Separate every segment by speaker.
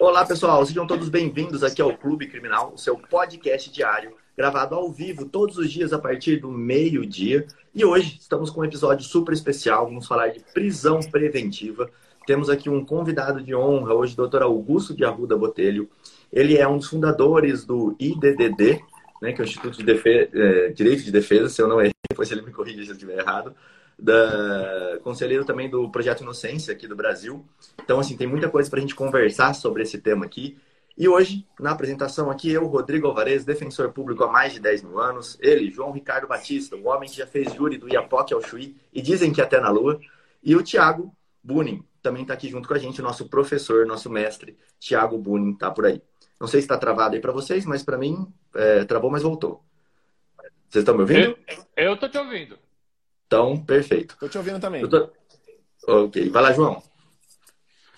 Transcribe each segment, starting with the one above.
Speaker 1: Olá, pessoal, sejam todos bem-vindos aqui ao Clube Criminal, o seu podcast diário, gravado ao vivo todos os dias a partir do meio-dia. E hoje estamos com um episódio super especial, vamos falar de prisão preventiva. Temos aqui um convidado de honra hoje, Dr. Augusto de Arruda Botelho. Ele é um dos fundadores do IDDD, né, que é o Instituto de Defe... é, Direito de Defesa, se eu não errei, depois ele me corrige se eu estiver errado da conselheiro também do Projeto Inocência aqui do Brasil. Então, assim, tem muita coisa para a gente conversar sobre esse tema aqui. E hoje, na apresentação aqui, eu, Rodrigo Alvarez, defensor público há mais de 10 mil anos. Ele, João Ricardo Batista, o homem que já fez júri do Iapoque ao Chuí e dizem que até na Lua. E o Tiago Bunin, também está aqui junto com a gente, o nosso professor, nosso mestre, Tiago Bunin, está por aí. Não sei se está travado aí para vocês, mas para mim, é, travou, mas voltou. Vocês estão me ouvindo?
Speaker 2: Eu estou te ouvindo.
Speaker 1: Então, perfeito.
Speaker 3: Estou te ouvindo também.
Speaker 1: Tô... Ok. Vai lá, João.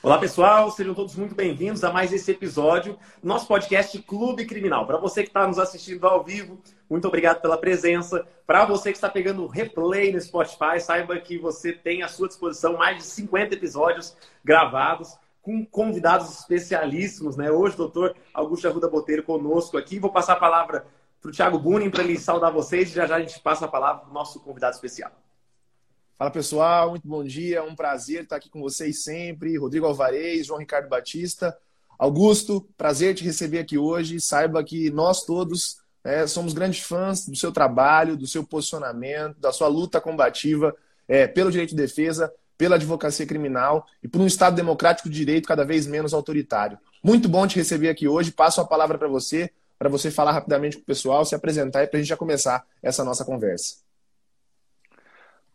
Speaker 4: Olá, pessoal. Sejam todos muito bem-vindos a mais esse episódio do nosso podcast Clube Criminal. Para você que está nos assistindo ao vivo, muito obrigado pela presença. Para você que está pegando replay no Spotify, saiba que você tem à sua disposição mais de 50 episódios gravados com convidados especialíssimos, né? Hoje, o doutor Augusto Arruda Boteiro conosco aqui. Vou passar a palavra para o Thiago Bunin para ele saudar vocês e já já a gente passa a palavra para o nosso convidado especial.
Speaker 3: Fala pessoal, muito bom dia, um prazer estar aqui com vocês sempre. Rodrigo Alvarez, João Ricardo Batista. Augusto, prazer te receber aqui hoje. Saiba que nós todos é, somos grandes fãs do seu trabalho, do seu posicionamento, da sua luta combativa é, pelo direito de defesa, pela advocacia criminal e por um Estado democrático de direito cada vez menos autoritário. Muito bom te receber aqui hoje. Passo a palavra para você para você falar rapidamente com o pessoal, se apresentar e para a gente já começar essa nossa conversa.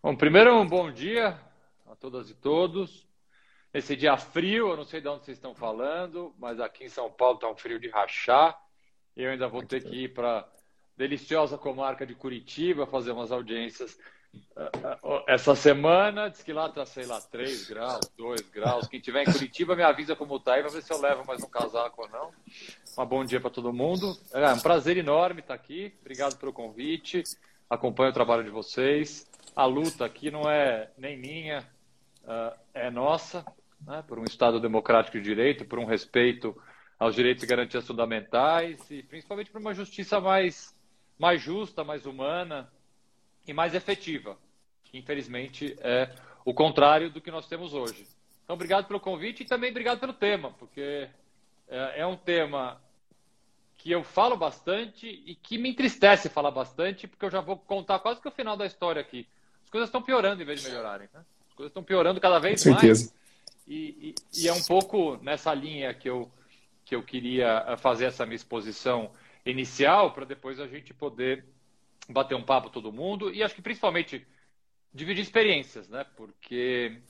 Speaker 2: Bom, primeiro um bom dia a todas e todos. Esse dia frio, eu não sei de onde vocês estão falando, mas aqui em São Paulo está um frio de rachar. Eu ainda vou ter que ir para deliciosa comarca de Curitiba fazer umas audiências essa semana diz que lá tá, sei lá, 3 graus, 2 graus. Quem tiver em Curitiba me avisa como tá e vai ver se eu levo mais um casaco ou não. Um bom dia para todo mundo. É um prazer enorme estar aqui. Obrigado pelo convite. Acompanho o trabalho de vocês. A luta aqui não é nem minha, uh, é nossa, né? por um Estado democrático de direito, por um respeito aos direitos e garantias fundamentais e principalmente por uma justiça mais, mais justa, mais humana e mais efetiva. Infelizmente, é o contrário do que nós temos hoje. Então, obrigado pelo convite e também obrigado pelo tema, porque é, é um tema que eu falo bastante e que me entristece falar bastante, porque eu já vou contar quase que o final da história aqui. As coisas estão piorando em vez de melhorarem. Né? As coisas estão piorando cada vez
Speaker 3: Com certeza.
Speaker 2: mais. E, e, e, é um pouco nessa linha que eu, que eu queria eh, fazer essa minha exposição inicial, para depois a gente poder bater um papo todo mundo e acho que principalmente dividir experiências, né? Porque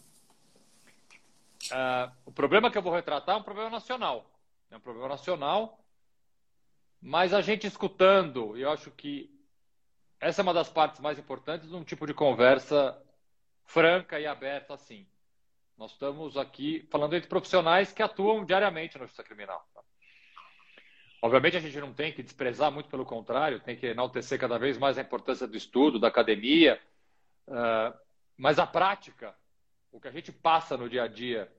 Speaker 2: uh, o problema que eu vou retratar é um problema nacional. É um problema nacional, mas a gente escutando, eu acho que essa é uma das partes mais importantes de um tipo de conversa franca e aberta assim. Nós estamos aqui falando entre profissionais que atuam diariamente na justiça criminal. Obviamente, a gente não tem que desprezar, muito pelo contrário, tem que enaltecer cada vez mais a importância do estudo, da academia, uh, mas a prática, o que a gente passa no dia a dia.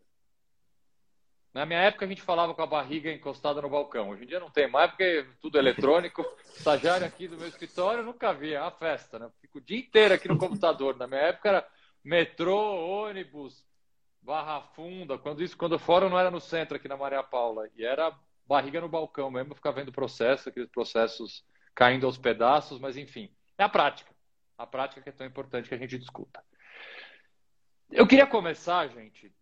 Speaker 2: Na minha época, a gente falava com a barriga encostada no balcão. Hoje em dia não tem mais, porque é tudo eletrônico. Estagiário aqui do meu escritório, nunca vi, é uma festa, né? Fico o dia inteiro aqui no computador. Na minha época era metrô, ônibus, Barra Funda. Quando isso, quando o fórum não era no centro, aqui na Maria Paula, e era barriga no balcão mesmo, ficar vendo processo, aqueles processos caindo aos pedaços, mas enfim, é a prática. A prática que é tão importante que a gente discuta. Eu queria começar, gente,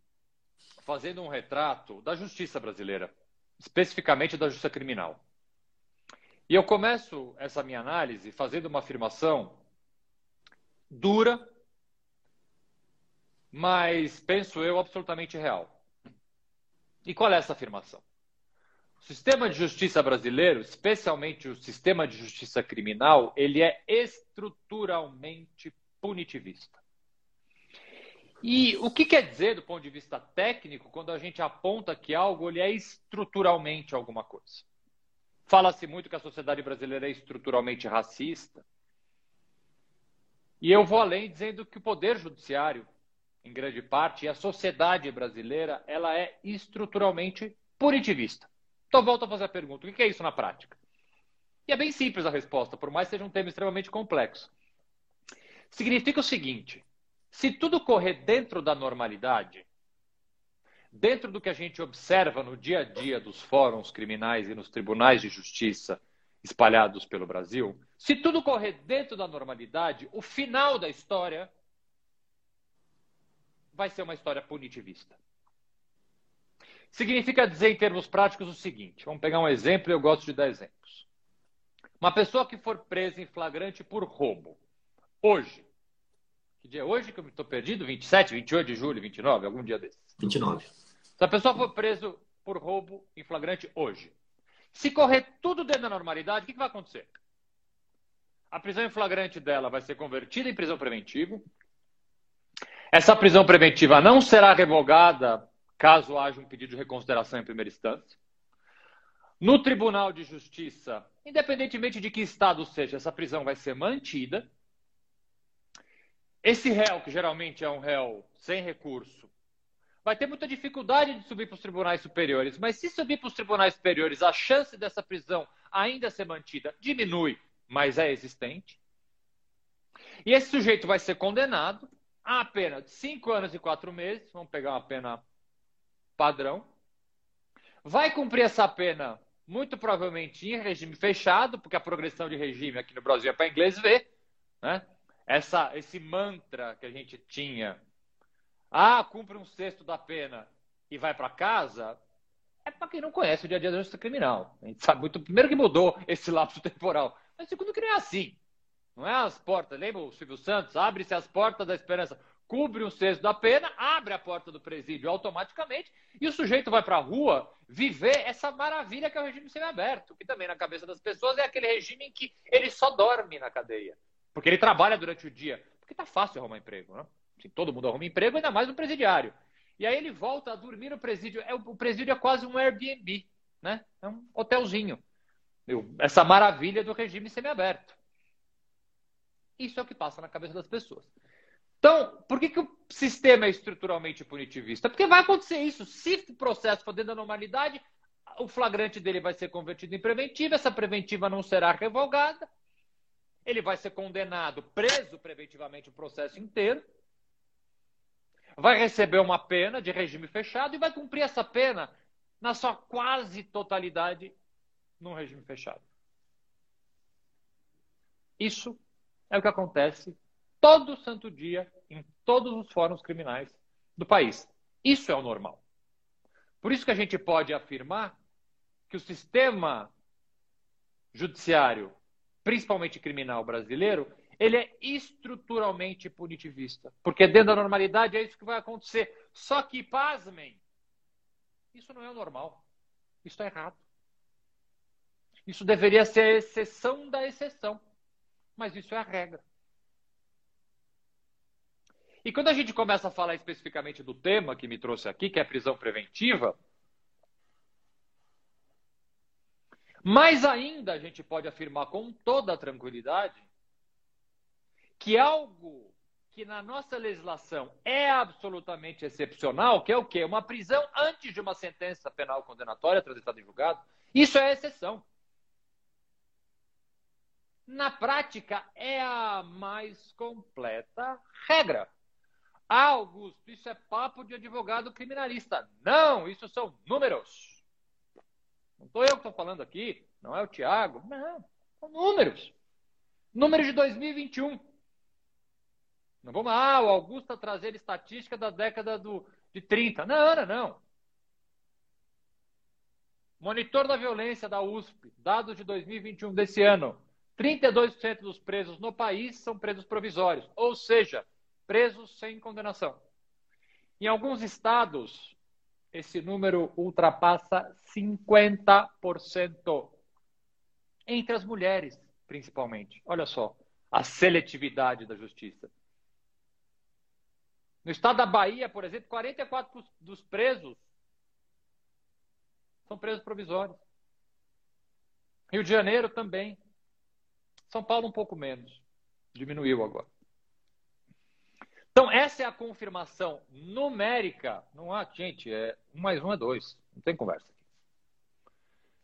Speaker 2: fazendo um retrato da justiça brasileira, especificamente da justiça criminal. E eu começo essa minha análise fazendo uma afirmação dura, mas penso eu absolutamente real. E qual é essa afirmação? O sistema de justiça brasileiro, especialmente o sistema de justiça criminal, ele é estruturalmente punitivista. E o que quer dizer do ponto de vista técnico quando a gente aponta que algo ele é estruturalmente alguma coisa? Fala-se muito que a sociedade brasileira é estruturalmente racista. E eu vou além dizendo que o poder judiciário, em grande parte, e a sociedade brasileira, ela é estruturalmente punitivista. Então, volto a fazer a pergunta: o que é isso na prática? E é bem simples a resposta, por mais que seja um tema extremamente complexo. Significa o seguinte: se tudo correr dentro da normalidade, dentro do que a gente observa no dia a dia dos fóruns criminais e nos tribunais de justiça espalhados pelo Brasil, se tudo correr dentro da normalidade, o final da história vai ser uma história punitivista. Significa dizer, em termos práticos, o seguinte: vamos pegar um exemplo, eu gosto de dar exemplos. Uma pessoa que for presa em flagrante por roubo, hoje, que dia é hoje que eu estou perdido? 27, 28 de julho, 29, algum dia desses.
Speaker 1: 29.
Speaker 2: Se a pessoa for presa por roubo em flagrante hoje, se correr tudo dentro da normalidade, o que, que vai acontecer? A prisão em flagrante dela vai ser convertida em prisão preventiva. Essa prisão preventiva não será revogada caso haja um pedido de reconsideração em primeira instância. No Tribunal de Justiça, independentemente de que estado seja, essa prisão vai ser mantida. Esse réu, que geralmente é um réu sem recurso, vai ter muita dificuldade de subir para os tribunais superiores. Mas se subir para os tribunais superiores, a chance dessa prisão ainda ser mantida diminui, mas é existente. E esse sujeito vai ser condenado a pena de cinco anos e quatro meses. Vamos pegar uma pena padrão. Vai cumprir essa pena, muito provavelmente, em regime fechado, porque a progressão de regime aqui no Brasil é para inglês ver. Né? Essa, esse mantra que a gente tinha, ah, cumpre um sexto da pena e vai para casa, é para quem não conhece o dia a dia da justiça criminal. A gente sabe muito, primeiro que mudou esse lapso temporal, mas segundo que não é assim. Não é as portas, lembra o Silvio Santos? Abre-se as portas da esperança cubre um sexto da pena, abre a porta do presídio automaticamente e o sujeito vai para a rua viver essa maravilha que é o regime semiaberto, que também na cabeça das pessoas é aquele regime em que ele só dorme na cadeia, porque ele trabalha durante o dia, porque tá fácil arrumar emprego, né? Assim, todo mundo arruma emprego, ainda mais no presidiário. E aí ele volta a dormir no presídio. É, o presídio é quase um Airbnb, né? É um hotelzinho. Essa maravilha do regime semiaberto. Isso é o que passa na cabeça das pessoas. Então, por que, que o sistema é estruturalmente punitivista? Porque vai acontecer isso. Se o processo for dentro da normalidade, o flagrante dele vai ser convertido em preventiva, essa preventiva não será revogada, ele vai ser condenado, preso preventivamente o processo inteiro, vai receber uma pena de regime fechado e vai cumprir essa pena na sua quase totalidade num regime fechado. Isso é o que acontece todo santo dia em todos os fóruns criminais do país. Isso é o normal. Por isso que a gente pode afirmar que o sistema judiciário, principalmente criminal brasileiro, ele é estruturalmente punitivista. Porque dentro da normalidade é isso que vai acontecer. Só que, pasmem, isso não é o normal. Isso é errado. Isso deveria ser a exceção da exceção. Mas isso é a regra. E quando a gente começa a falar especificamente do tema que me trouxe aqui, que é prisão preventiva, mais ainda a gente pode afirmar com toda tranquilidade que algo que na nossa legislação é absolutamente excepcional, que é o quê? Uma prisão antes de uma sentença penal condenatória transitada em julgado, isso é exceção. Na prática, é a mais completa regra. Ah, Augusto, isso é papo de advogado criminalista. Não, isso são números. Não estou eu que estou falando aqui, não é o Tiago. Não, são números. Números de 2021. Não vamos, ah, o Augusto está trazendo estatística da década do, de 30. Não, não, não. Monitor da violência da USP, dados de 2021 desse ano. 32% dos presos no país são presos provisórios. Ou seja, presos sem condenação. Em alguns estados, esse número ultrapassa 50%. Entre as mulheres, principalmente. Olha só a seletividade da justiça. No estado da Bahia, por exemplo, 44% dos presos são presos provisórios. Rio de Janeiro também. São Paulo um pouco menos. Diminuiu agora. Então, essa é a confirmação numérica. Não há, gente, é um mais um é dois. Não tem conversa.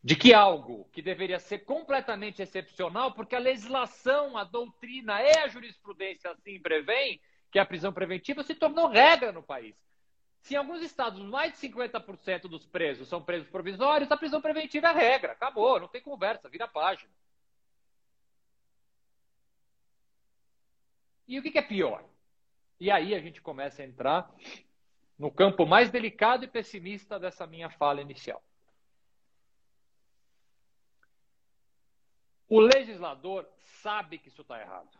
Speaker 2: de que algo que deveria ser completamente excepcional, porque a legislação, a doutrina e a jurisprudência assim prevêem que a prisão preventiva se tornou regra no país. Se em alguns estados mais de 50% dos presos são presos provisórios, a prisão preventiva é regra. Acabou, não tem conversa, vira página. E o que é pior? E aí a gente começa a entrar no campo mais delicado e pessimista dessa minha fala inicial. O legislador sabe que isso está errado.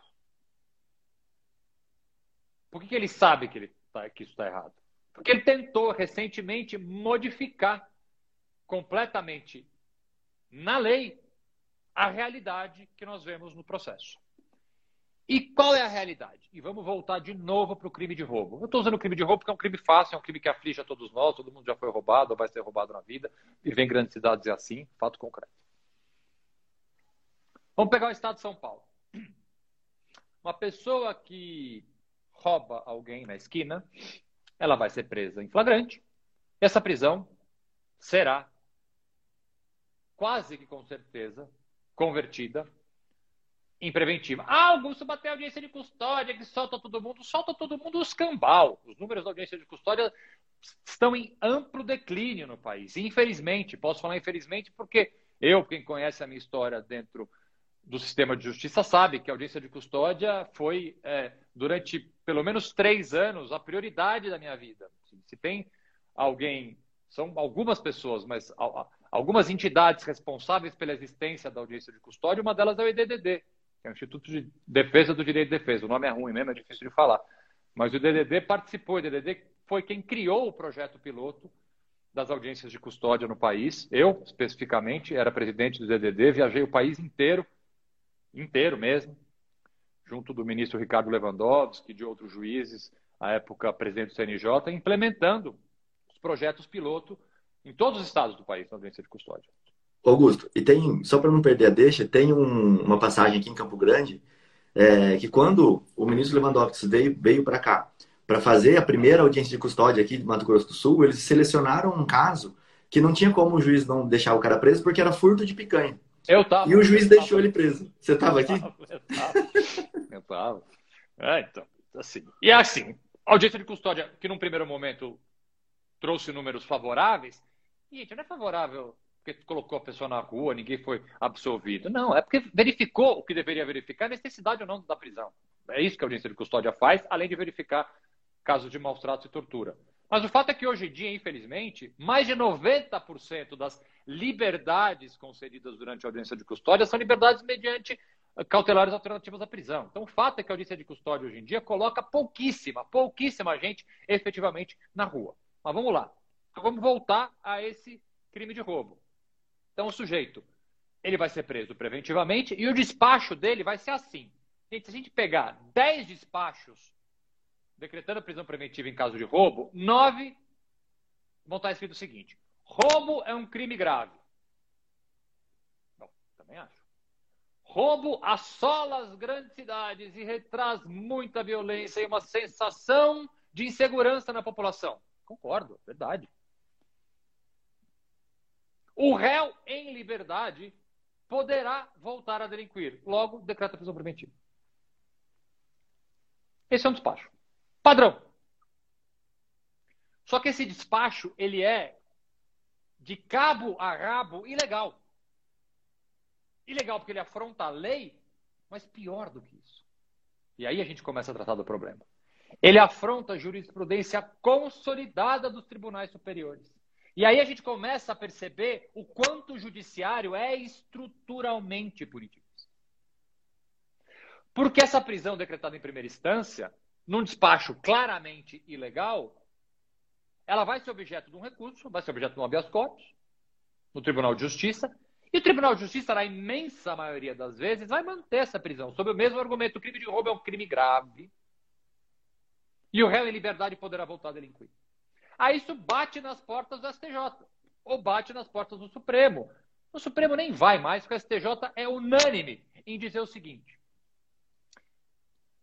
Speaker 2: Por que, que ele sabe que, ele tá, que isso está errado? Porque ele tentou recentemente modificar completamente na lei a realidade que nós vemos no processo. E qual é a realidade? E vamos voltar de novo para o crime de roubo. Eu estou usando o crime de roubo porque é um crime fácil, é um crime que aflige a todos nós, todo mundo já foi roubado ou vai ser roubado na vida, e vem grandes cidades é assim, fato concreto. Vamos pegar o estado de São Paulo. Uma pessoa que rouba alguém na esquina, ela vai ser presa em flagrante. Essa prisão será quase que com certeza convertida em preventiva. Ah, Augusto bateu a audiência de custódia, que solta todo mundo. Solta todo mundo os cambal. Os números da audiência de custódia estão em amplo declínio no país. Infelizmente, posso falar infelizmente porque eu, quem conhece a minha história dentro do sistema de justiça, sabe que a audiência de custódia foi, é, durante pelo menos três anos, a prioridade da minha vida. Se tem alguém, são algumas pessoas, mas algumas entidades responsáveis pela existência da audiência de custódia, uma delas é o EDDD, que é o Instituto de Defesa do Direito de Defesa. O nome é ruim mesmo, é difícil de falar. Mas o DDD participou, o DDD foi quem criou o projeto piloto das audiências de custódia no país. Eu, especificamente, era presidente do DDD, viajei o país inteiro, inteiro mesmo, junto do ministro Ricardo Lewandowski e de outros juízes, à época presidente do CNJ, implementando os projetos piloto em todos os estados do país na audiência de custódia.
Speaker 1: Augusto, e tem, só para não perder a deixa, tem um, uma passagem aqui em Campo Grande é, que quando o ministro Lewandowski veio, veio para cá para fazer a primeira audiência de custódia aqui de Mato Grosso do Sul, eles selecionaram um caso que não tinha como o juiz não deixar o cara preso porque era furto de picanha.
Speaker 2: Eu tava.
Speaker 1: E o juiz deixou ele preso. Você estava aqui?
Speaker 2: Eu tava. Eu tava. É, então, assim. E é assim, a audiência de custódia, que num primeiro momento trouxe números favoráveis, gente, não é favorável porque colocou a pessoa na rua, ninguém foi absolvido. Não, é porque verificou o que deveria verificar, necessidade ou não da prisão. É isso que a audiência de custódia faz, além de verificar casos de maus tratos e tortura. Mas o fato é que hoje em dia, infelizmente, mais de 90% das liberdades concedidas durante a audiência de custódia são liberdades mediante cautelares alternativas à prisão. Então, o fato é que a audiência de custódia hoje em dia coloca pouquíssima, pouquíssima gente efetivamente na rua. Mas vamos lá. Então, vamos voltar a esse crime de roubo. Então, o sujeito, ele vai ser preso preventivamente e o despacho dele vai ser assim. Gente, se a gente pegar 10 despachos decretando a prisão preventiva em caso de roubo, 9 vão estar escrito o seguinte: roubo é um crime grave. Bom, também acho. Roubo assola as grandes cidades e retraz muita violência e uma sensação de insegurança na população. Concordo, verdade. O réu em liberdade poderá voltar a delinquir. Logo, decreta prisão preventiva. Esse é um despacho. Padrão. Só que esse despacho, ele é de cabo a rabo ilegal. Ilegal porque ele afronta a lei, mas pior do que isso. E aí a gente começa a tratar do problema. Ele afronta a jurisprudência consolidada dos tribunais superiores. E aí a gente começa a perceber o quanto o judiciário é estruturalmente punitivista. Porque essa prisão decretada em primeira instância, num despacho claramente ilegal, ela vai ser objeto de um recurso, vai ser objeto de um habeas corpus, no Tribunal de Justiça, e o Tribunal de Justiça, na imensa maioria das vezes, vai manter essa prisão, sob o mesmo argumento: o crime de roubo é um crime grave, e o réu em liberdade poderá voltar a delinquir. Aí isso bate nas portas do STJ, ou bate nas portas do Supremo. O Supremo nem vai mais, porque o STJ é unânime em dizer o seguinte: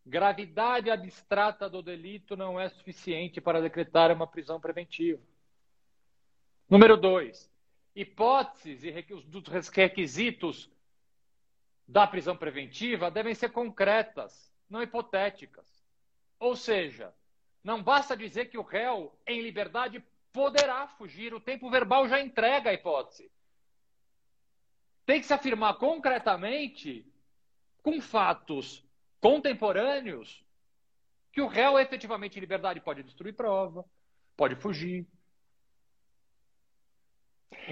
Speaker 2: gravidade abstrata do delito não é suficiente para decretar uma prisão preventiva. Número dois, hipóteses e dos requisitos da prisão preventiva devem ser concretas, não hipotéticas. Ou seja, não basta dizer que o réu em liberdade poderá fugir, o tempo verbal já entrega a hipótese. Tem que se afirmar concretamente, com fatos contemporâneos, que o réu efetivamente em liberdade pode destruir prova, pode fugir.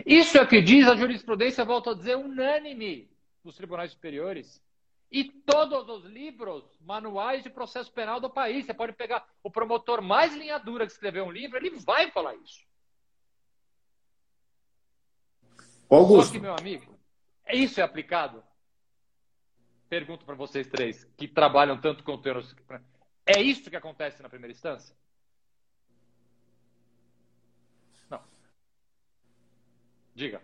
Speaker 2: Isso é o que diz a jurisprudência, volto a dizer, unânime dos tribunais superiores. E todos os livros, manuais de processo penal do país. Você pode pegar o promotor mais linha dura que escreveu um livro, ele vai falar isso.
Speaker 4: Augusto. Só
Speaker 2: que, meu amigo, isso é aplicado? Pergunto para vocês três, que trabalham tanto com termos. É isso que acontece na primeira instância? Não. Diga.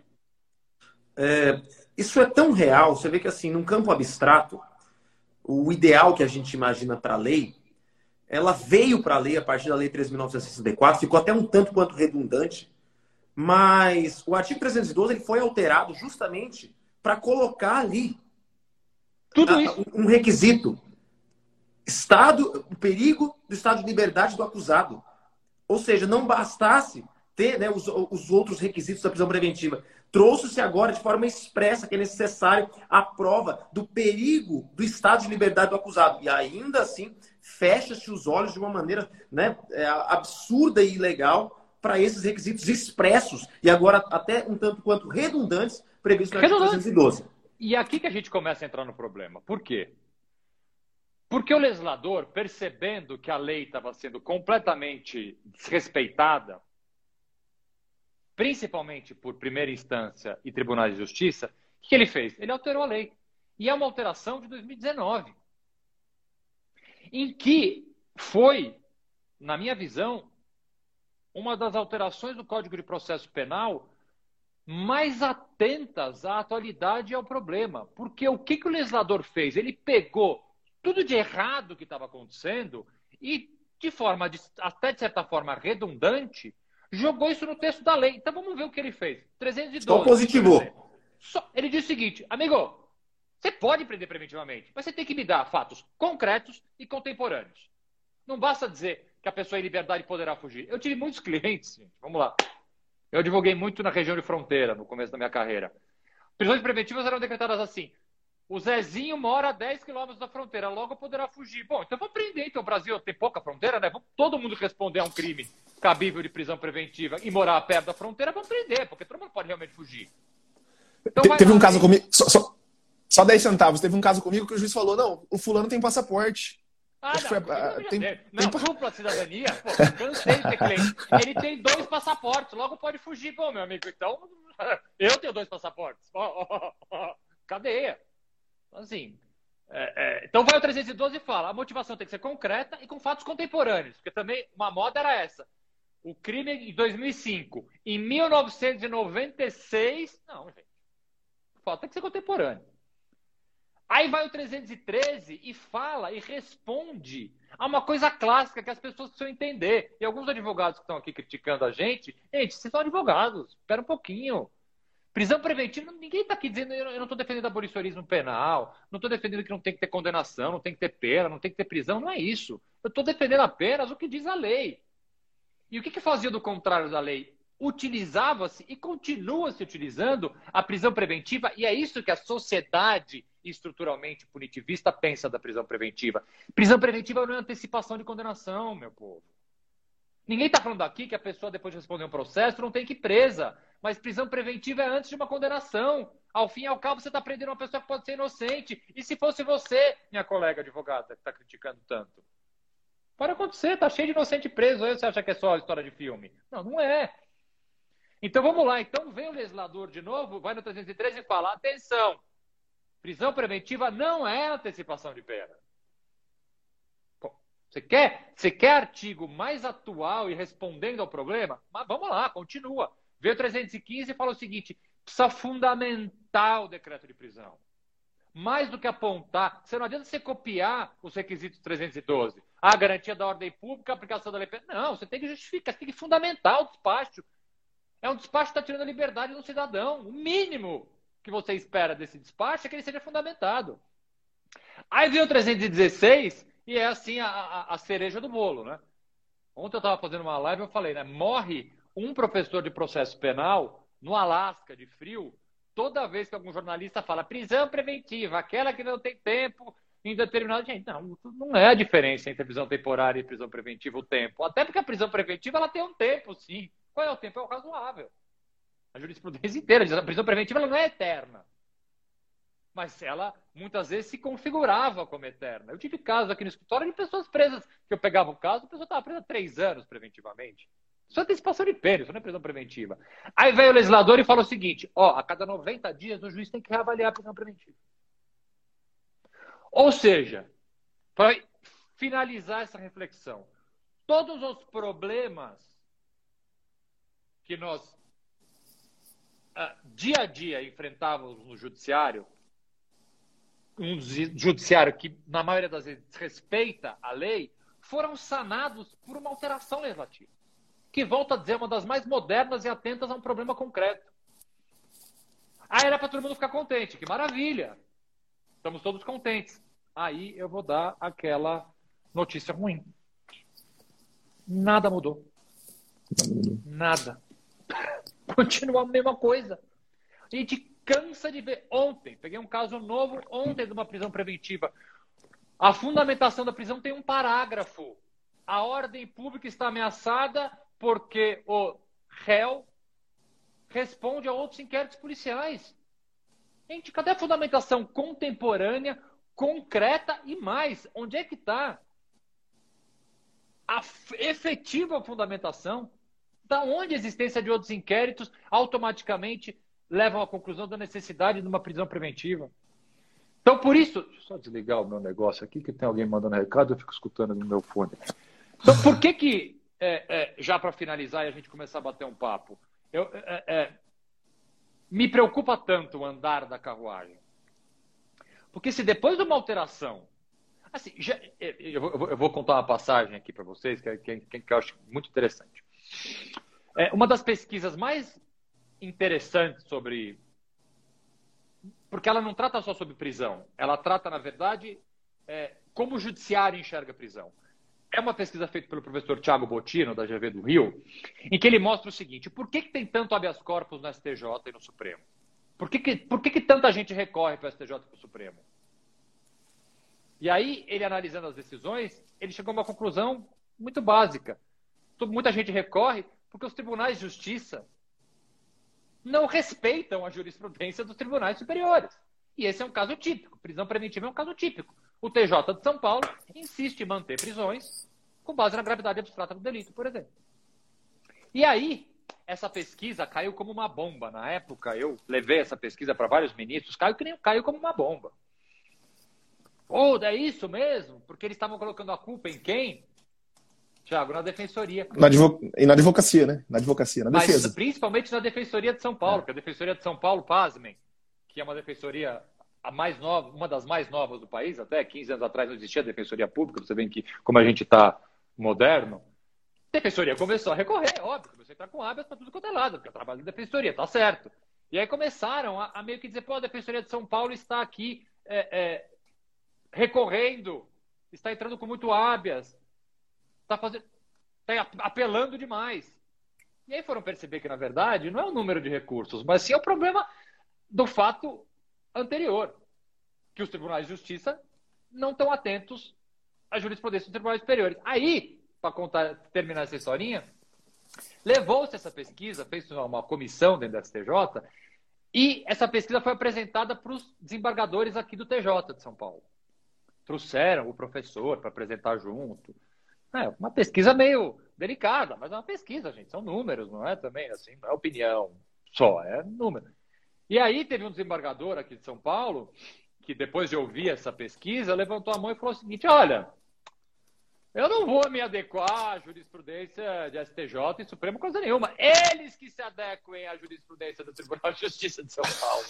Speaker 4: É, isso é tão real, você vê que assim, num campo abstrato, o ideal que a gente imagina para a lei, ela veio para a lei a partir da lei 3.964, ficou até um tanto quanto redundante, mas o artigo 312 ele foi alterado justamente para colocar ali
Speaker 2: Tudo isso.
Speaker 4: um requisito. Estado, o perigo do estado de liberdade do acusado. Ou seja, não bastasse ter né, os, os outros requisitos da prisão preventiva. Trouxe-se agora de forma expressa que é necessário a prova do perigo do estado de liberdade do acusado. E ainda assim, fecha-se os olhos de uma maneira né, é, absurda e ilegal para esses requisitos expressos e agora até um tanto quanto redundantes previstos no artigo 312.
Speaker 2: E aqui que a gente começa a entrar no problema. Por quê? Porque o legislador, percebendo que a lei estava sendo completamente desrespeitada, principalmente por primeira instância e tribunais de justiça, o que ele fez? Ele alterou a lei. E é uma alteração de 2019, em que foi, na minha visão, uma das alterações do Código de Processo Penal mais atentas à atualidade e ao problema. Porque o que, que o legislador fez? Ele pegou tudo de errado que estava acontecendo e, de forma, até de certa forma redundante, jogou isso no texto da lei. Então vamos ver o que ele fez. 312. Só
Speaker 4: positivou.
Speaker 2: Só, ele diz o seguinte, amigo, você pode prender preventivamente, mas você tem que me dar fatos concretos e contemporâneos. Não basta dizer que a pessoa em liberdade poderá fugir. Eu tive muitos clientes, gente. Vamos lá. Eu advoguei muito na região de fronteira no começo da minha carreira. Prisões preventivas eram decretadas assim. O Zezinho mora a 10 quilômetros da fronteira, logo poderá fugir. Bom, então vamos prender. Então o Brasil tem pouca fronteira, né? Vamos todo mundo responder a um crime cabível de prisão preventiva e morar perto da fronteira, vamos prender, porque todo mundo pode realmente fugir.
Speaker 3: Então, Te, teve um caso comigo. Só, só, só 10 centavos. Teve um caso comigo que o juiz falou: não, o fulano tem passaporte.
Speaker 2: Ah, não, foi, ah, tem, não, tem... dupla cidadania, pô, cansei de ter cliente. Ele tem dois passaportes, logo pode fugir. Bom, meu amigo, então eu tenho dois passaportes. Oh, oh, oh, cadeia. Assim, é, é, então vai o 312 e fala: a motivação tem que ser concreta e com fatos contemporâneos, porque também uma moda era essa. O crime em 2005. Em 1996, não, gente. Tem que ser contemporâneo. Aí vai o 313 e fala e responde a uma coisa clássica que as pessoas precisam entender. E alguns advogados que estão aqui criticando a gente, gente, vocês são advogados, espera um pouquinho. Prisão preventiva, ninguém está aqui dizendo, eu não estou defendendo abolicionismo penal, não estou defendendo que não tem que ter condenação, não tem que ter pena, não tem que ter prisão, não é isso. Eu estou defendendo apenas o que diz a lei. E o que, que fazia do contrário da lei? Utilizava-se e continua se utilizando a prisão preventiva, e é isso que a sociedade estruturalmente punitivista pensa da prisão preventiva. Prisão preventiva não é antecipação de condenação, meu povo. Ninguém está falando aqui que a pessoa, depois de responder um processo, não tem que ir presa. Mas prisão preventiva é antes de uma condenação. Ao fim e ao cabo, você está prendendo uma pessoa que pode ser inocente. E se fosse você, minha colega advogada, que está criticando tanto? Pode acontecer, tá cheio de inocente preso. Aí você acha que é só história de filme? Não, não é. Então vamos lá. Então vem o legislador de novo, vai no 313 e fala: atenção, Prisão preventiva não é antecipação de pena. você quer, você quer artigo mais atual e respondendo ao problema? Mas vamos lá, continua. Veio 315 e fala o seguinte: precisa fundamentar o decreto de prisão. Mais do que apontar, você não adianta você copiar os requisitos 312. A garantia da ordem pública, a aplicação da lei. Não, você tem que justificar, você tem que fundamentar o despacho. É um despacho que está tirando a liberdade do cidadão. O mínimo que você espera desse despacho é que ele seja fundamentado. Aí vem o 316 e é assim a, a, a cereja do bolo, né? Ontem eu estava fazendo uma live e eu falei, né? Morre um professor de processo penal no Alasca, de frio, toda vez que algum jornalista fala prisão preventiva, aquela que não tem tempo em determinado. Gente, não, não é a diferença entre prisão temporária e prisão preventiva o tempo. Até porque a prisão preventiva ela tem um tempo, sim. Qual é o tempo? É o razoável. A jurisprudência inteira diz a prisão preventiva ela não é eterna. Mas ela muitas vezes se configurava como eterna. Eu tive casos aqui no escritório de pessoas presas, que eu pegava o caso, a pessoa estava presa três anos preventivamente. Isso é antecipação de pena, isso não é prisão preventiva. Aí veio o legislador e falou o seguinte: ó, a cada 90 dias o juiz tem que reavaliar a prisão preventiva. Ou seja, para finalizar essa reflexão, todos os problemas que nós uh, dia a dia enfrentávamos no judiciário, um judiciário que na maioria das vezes respeita a lei, foram sanados por uma alteração legislativa que volta a dizer uma das mais modernas e atentas a um problema concreto. Aí era para todo mundo ficar contente, que maravilha! Estamos todos contentes. Aí eu vou dar aquela notícia ruim. Nada mudou. Nada. Continua a mesma coisa. A gente cansa de ver. Ontem, peguei um caso novo ontem de uma prisão preventiva. A fundamentação da prisão tem um parágrafo. A ordem pública está ameaçada porque o réu responde a outros inquéritos policiais. Gente, cadê a fundamentação contemporânea, concreta e mais? Onde é que está a efetiva fundamentação? Da onde a existência de outros inquéritos automaticamente levam à conclusão da necessidade de uma prisão preventiva? Então, por isso, deixa eu só desligar o meu negócio aqui, que tem alguém mandando recado, eu fico escutando no meu fone. Então, por que que é, é, já para finalizar e a gente começar a bater um papo, eu, é, é, me preocupa tanto o andar da carruagem. Porque se depois de uma alteração. Assim, já, é, eu, vou, eu, vou, contar uma passagem aqui para vocês que, que, que, eu acho muito interessante. É, uma das pesquisas mais interessantes sobre. Porque ela não trata só sobre prisão, ela trata, na verdade, é, como o judiciário enxerga a prisão é uma pesquisa feita pelo professor Tiago Botino, da GV do Rio, em que ele mostra o seguinte: por que, que tem tanto habeas corpus no STJ e no Supremo? Por que, que, por que, que tanta gente recorre para o STJ e para o Supremo? E aí, ele analisando as decisões, ele chegou a uma conclusão muito básica. Muita gente recorre porque os tribunais de justiça não respeitam a jurisprudência dos tribunais superiores. E esse é um caso típico. Prisão preventiva é um caso típico. O TJ de São Paulo insiste em manter prisões com base na gravidade abstrata do delito, por exemplo. E aí, essa pesquisa caiu como uma bomba. Na época, eu levei essa pesquisa para vários ministros, caiu, caiu como uma bomba. Ou oh, é isso mesmo? Porque eles estavam colocando a culpa em quem? Tiago, na defensoria.
Speaker 3: Na. E na advocacia, né? Na advocacia, na defesa.
Speaker 2: Mas principalmente na defensoria de São Paulo, é. porque a defensoria de São Paulo, pasmem, que é uma defensoria a mais nova, uma das mais novas do país, até 15 anos atrás não existia defensoria pública, você vê que como a gente está moderno, defensoria começou a recorrer, óbvio, começou a entrar com hábitos para tudo quanto é lado, porque o trabalho da defensoria, tá certo. E aí começaram a, a, meio que dizer, pô, a defensoria de São Paulo está aqui é, é, recorrendo, está entrando com muito hábias, está fazendo, está apelando demais. E aí foram perceber que, na verdade, não é o número de recursos, mas sim é o problema do fato anterior, que os tribunais de justiça não estão atentos à jurisprudência dos tribunais superiores. Aí, para terminar essa historinha, levou-se essa pesquisa, fez uma comissão dentro da STJ, e essa pesquisa foi apresentada para os desembargadores aqui do TJ de São Paulo. Trouxeram o professor para apresentar junto. É uma pesquisa meio delicada, mas é uma pesquisa, gente. São números, não é também assim, não é opinião só, é número. E aí teve um desembargador aqui de São Paulo que depois de ouvir essa pesquisa levantou a mão e falou o seguinte: olha, eu não vou me adequar à jurisprudência de STJ e Supremo coisa nenhuma. Eles que se adequem à jurisprudência do Tribunal de Justiça de São Paulo.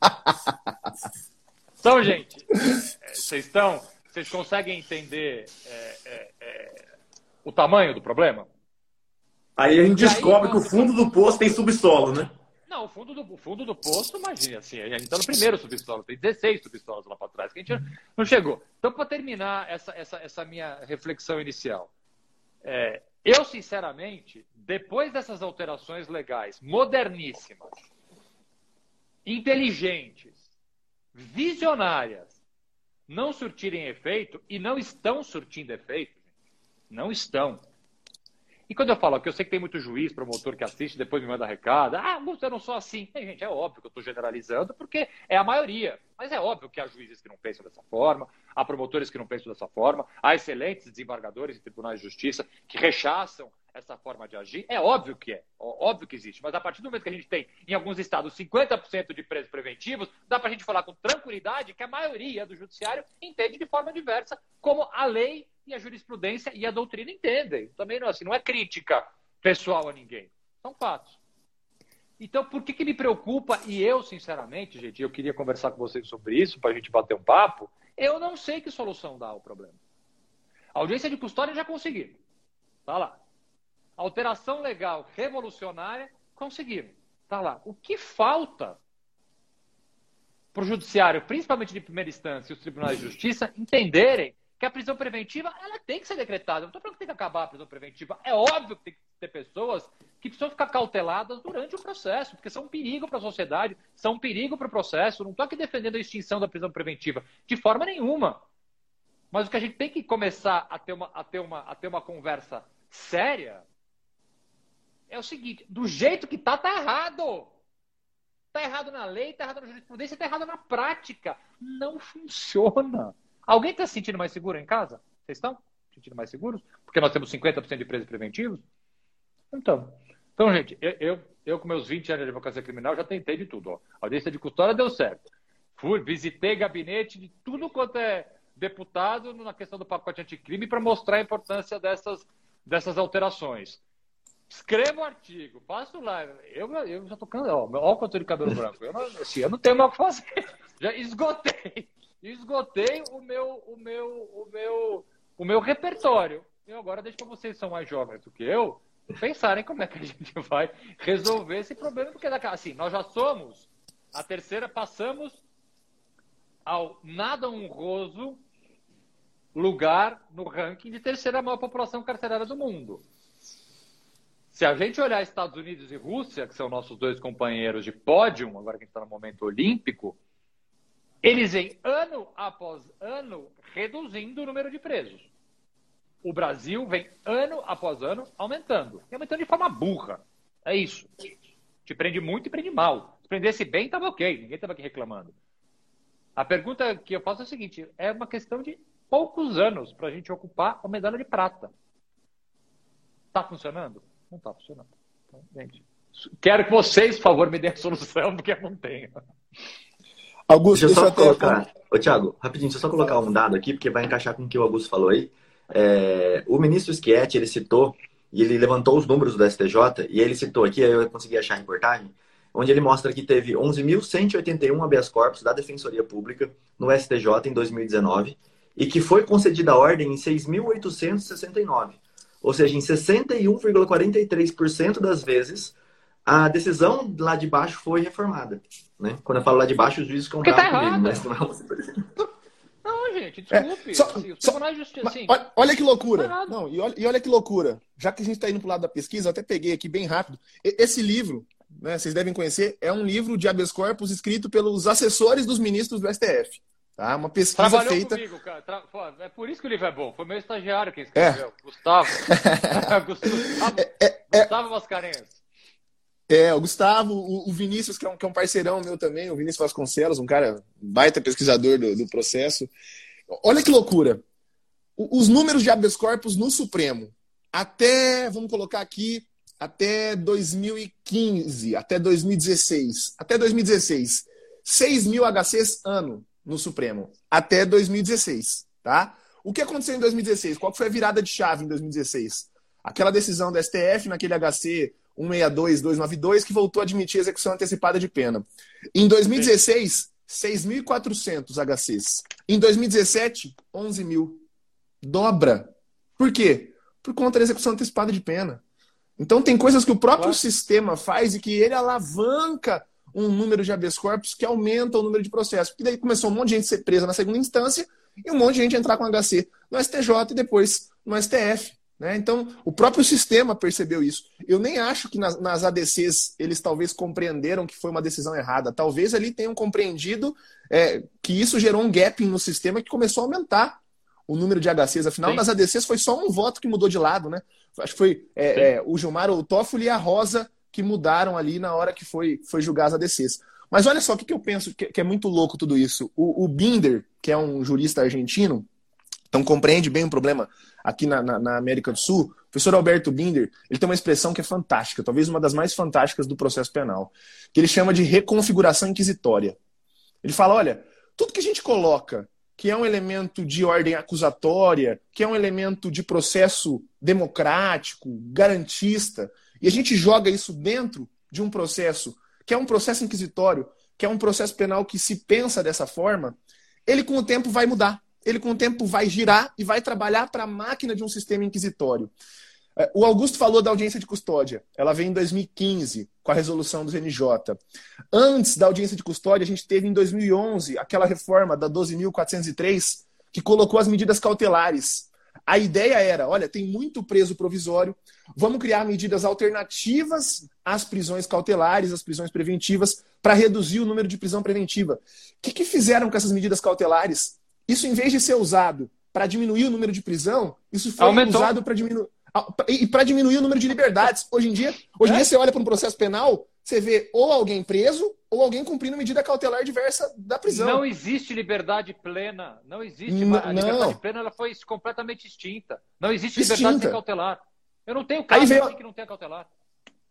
Speaker 2: então, gente, é, vocês estão, vocês conseguem entender é, é, é, o tamanho do problema?
Speaker 4: Aí a gente descobre aí, que o fundo do poço tem subsolo, né?
Speaker 2: Não, o fundo do, o fundo do poço, imagina, assim, a gente está no primeiro subsolo, tem 16 subsolos lá para trás, que a gente não chegou. Então, para terminar essa, essa, essa minha reflexão inicial, é, eu, sinceramente, depois dessas alterações legais moderníssimas, inteligentes, visionárias, não surtirem efeito, e não estão surtindo efeito, não estão. E quando eu falo que eu sei que tem muito juiz, promotor que assiste, depois me manda recado, ah, eu não sou assim. É, gente, é óbvio que eu estou generalizando, porque é a maioria. Mas é óbvio que há juízes que não pensam dessa forma, há promotores que não pensam dessa forma, há excelentes desembargadores em tribunais de justiça que rechaçam essa forma de agir. É óbvio que é, óbvio que existe. Mas a partir do momento que a gente tem, em alguns estados, 50% de presos preventivos, dá para a gente falar com tranquilidade que a maioria do judiciário entende de forma diversa como a lei e a jurisprudência e a doutrina entendem. Também não, assim, não é crítica pessoal a ninguém. São fatos. Então, por que, que me preocupa? E eu, sinceramente, gente, eu queria conversar com vocês sobre isso, para a gente bater um papo. Eu não sei que solução dá ao problema. A audiência de custódia já conseguiram. Tá lá. Alteração legal revolucionária, conseguiram. Tá lá. O que falta para o judiciário, principalmente de primeira instância, e os tribunais de justiça, entenderem que a prisão preventiva ela tem que ser decretada. Não estou falando que tem que acabar a prisão preventiva. É óbvio que tem que ter pessoas que precisam ficar cauteladas durante o processo, porque são um perigo para a sociedade, são um perigo para o processo. Não estou aqui defendendo a extinção da prisão preventiva, de forma nenhuma. Mas o que a gente tem que começar a ter uma, a ter uma, a ter uma conversa séria é o seguinte: do jeito que está, está errado. Está errado na lei, está errado na jurisprudência, está errado na prática. Não funciona. Alguém está se sentindo mais seguro em casa? Vocês estão se sentindo mais seguros? Porque nós temos 50% de presos preventivos? Então, então gente, eu, eu, eu, com meus 20 anos de advocacia criminal já tentei de tudo. Ó. A audiência de custódia deu certo. Fui, visitei gabinete de tudo quanto é deputado na questão do pacote anticrime para mostrar a importância dessas, dessas alterações. Escreva o artigo, faço lá. Eu, eu já estou cansado. Olha o quanto de cabelo branco. Eu não, assim, eu não tenho mais o que fazer. Já esgotei esgotei o meu, o meu, o meu, o meu repertório. E agora deixo para vocês que são mais jovens do que eu pensarem como é que a gente vai resolver esse problema, porque assim, nós já somos a terceira, passamos ao nada honroso lugar no ranking de terceira maior população carcerária do mundo. Se a gente olhar Estados Unidos e Rússia, que são nossos dois companheiros de pódio, agora que a gente está no momento olímpico, eles vêm ano após ano reduzindo o número de presos. O Brasil vem ano após ano aumentando. E aumentando de forma burra. É isso. Te prende muito e prende mal. Se prendesse bem, estava ok. Ninguém estava aqui reclamando. A pergunta que eu faço é a seguinte: é uma questão de poucos anos para a gente ocupar a medalha de prata. Está funcionando? Não está funcionando. Então, gente, quero que vocês, por favor, me deem a solução, porque eu não tenho.
Speaker 1: Augusto, deixa eu só colocar. Ô, Thiago, rapidinho, deixa eu só colocar um dado aqui, porque vai encaixar com o que o Augusto falou aí. É, o ministro Schietti, ele citou, e ele levantou os números do STJ, e ele citou aqui, aí eu consegui achar a reportagem, onde ele mostra que teve 11.181 habeas corpus da Defensoria Pública no STJ em 2019, e que foi concedida a ordem em 6.869. Ou seja, em 61,43% das vezes, a decisão lá de baixo foi reformada. Né? Quando eu falo lá de baixo, os juízes
Speaker 2: bravos tá comigo, mas não é Não, gente, desculpe. É, só, assim,
Speaker 3: só, justiça, assim, olha, olha, que loucura. Tá não, e olha, e olha que loucura. Já que a gente está indo para o lado da pesquisa, eu até peguei aqui bem rápido. Esse livro, né, vocês devem conhecer, é um livro de habeas corpus escrito pelos assessores dos ministros do STF. Tá? Uma pesquisa
Speaker 2: Trabalhou
Speaker 3: feita.
Speaker 2: Comigo, cara. Tra... É por isso que o livro é bom. Foi meu estagiário quem escreveu. É. Gustavo. Gustavo, é, é, é, Gustavo Mascarenhas.
Speaker 3: É, o Gustavo, o, o Vinícius, que é, um, que é, um, parceirão meu também, o Vinícius Vasconcelos, um cara baita pesquisador do, do processo. Olha que loucura. O, os números de habeas corpus no Supremo, até, vamos colocar aqui, até 2015, até 2016, até 2016, 6 mil HCs ano no Supremo, até 2016, tá? O que aconteceu em 2016? Qual foi a virada de chave em 2016? Aquela decisão do STF naquele HC 162, 292, que voltou a admitir execução antecipada de pena. Em 2016, 6.400 HCs. Em 2017, 11 mil. Dobra. Por quê? Por conta da execução antecipada de pena. Então tem coisas que o próprio claro. sistema faz e que ele alavanca um número de habeas corpus que aumenta o número de processos. Porque daí começou um monte de gente ser presa na segunda instância e um monte de gente entrar com HC no STJ e depois no STF. Né? Então, o próprio sistema percebeu isso. Eu nem acho que nas, nas, ADCs eles talvez compreenderam que foi uma decisão errada. Talvez ali tenham compreendido é, que isso gerou um gap no sistema que começou a aumentar o número de HCs. Afinal, Sim. nas ADCs foi só um voto que mudou de lado. Né? Acho que foi é, é, o Gilmar, o Toffoli e a Rosa que mudaram ali na hora que foi, foi julgar as ADCs. Mas olha só o que, que eu penso que, que, é muito louco tudo isso. O, o Binder, que é um jurista argentino, então compreende bem o problema aqui na, na, na, América do Sul, o professor Alberto Binder, ele tem uma expressão que é fantástica, talvez uma das mais fantásticas do processo penal, que ele chama de reconfiguração inquisitória. Ele fala, olha, tudo que a gente coloca que é um elemento de ordem acusatória, que é um elemento de processo democrático, garantista, e a gente joga isso dentro de um processo que é um processo inquisitório, que é um processo penal que se pensa dessa forma, ele com o tempo vai mudar ele com o tempo vai girar e vai trabalhar para a máquina de um sistema inquisitório. É, o Augusto falou da audiência de custódia. Ela veio em 2015, com a resolução do NJ. Antes da audiência de custódia, a gente teve em 2011 aquela reforma da 12.403, que colocou as medidas cautelares. A ideia era: olha, tem muito preso provisório, vamos criar medidas alternativas às prisões cautelares, às prisões preventivas, para reduzir o número de prisão preventiva. O que, que fizeram com essas medidas cautelares? Isso, em vez de ser usado para diminuir o número de prisão, isso foi Aumentou. usado para diminuir. E para diminuir o número de liberdades. Hoje em dia, hoje em é? dia você olha para um processo penal, você vê ou alguém preso ou alguém cumprindo medida cautelar diversa da prisão.
Speaker 2: Não existe liberdade plena. Não existe. N a liberdade não. plena ela foi completamente extinta. Não existe extinta. liberdade sem cautelar. Eu não tenho caso veio... que não tenha cautelar.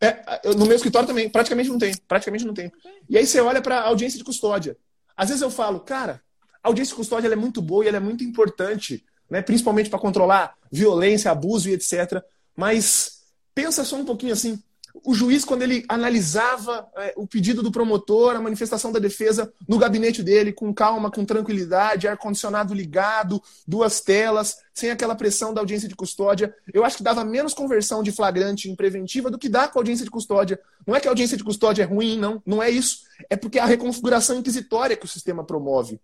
Speaker 3: É, no meu escritório também, praticamente não tem. Praticamente não tem. E aí você olha para a audiência de custódia. Às vezes eu falo, cara, a audiência de custódia é muito boa e é muito importante, né? principalmente para controlar violência, abuso e etc. Mas pensa só um pouquinho assim. O juiz, quando ele analisava é, o pedido do promotor, a manifestação da defesa no gabinete dele, com calma, com tranquilidade, ar-condicionado ligado, duas telas, sem aquela pressão da audiência de custódia, eu acho que dava menos conversão de flagrante em preventiva do que dá com a audiência de custódia. Não é que a audiência de custódia é ruim, não. Não é isso. É porque é a reconfiguração inquisitória que o sistema promove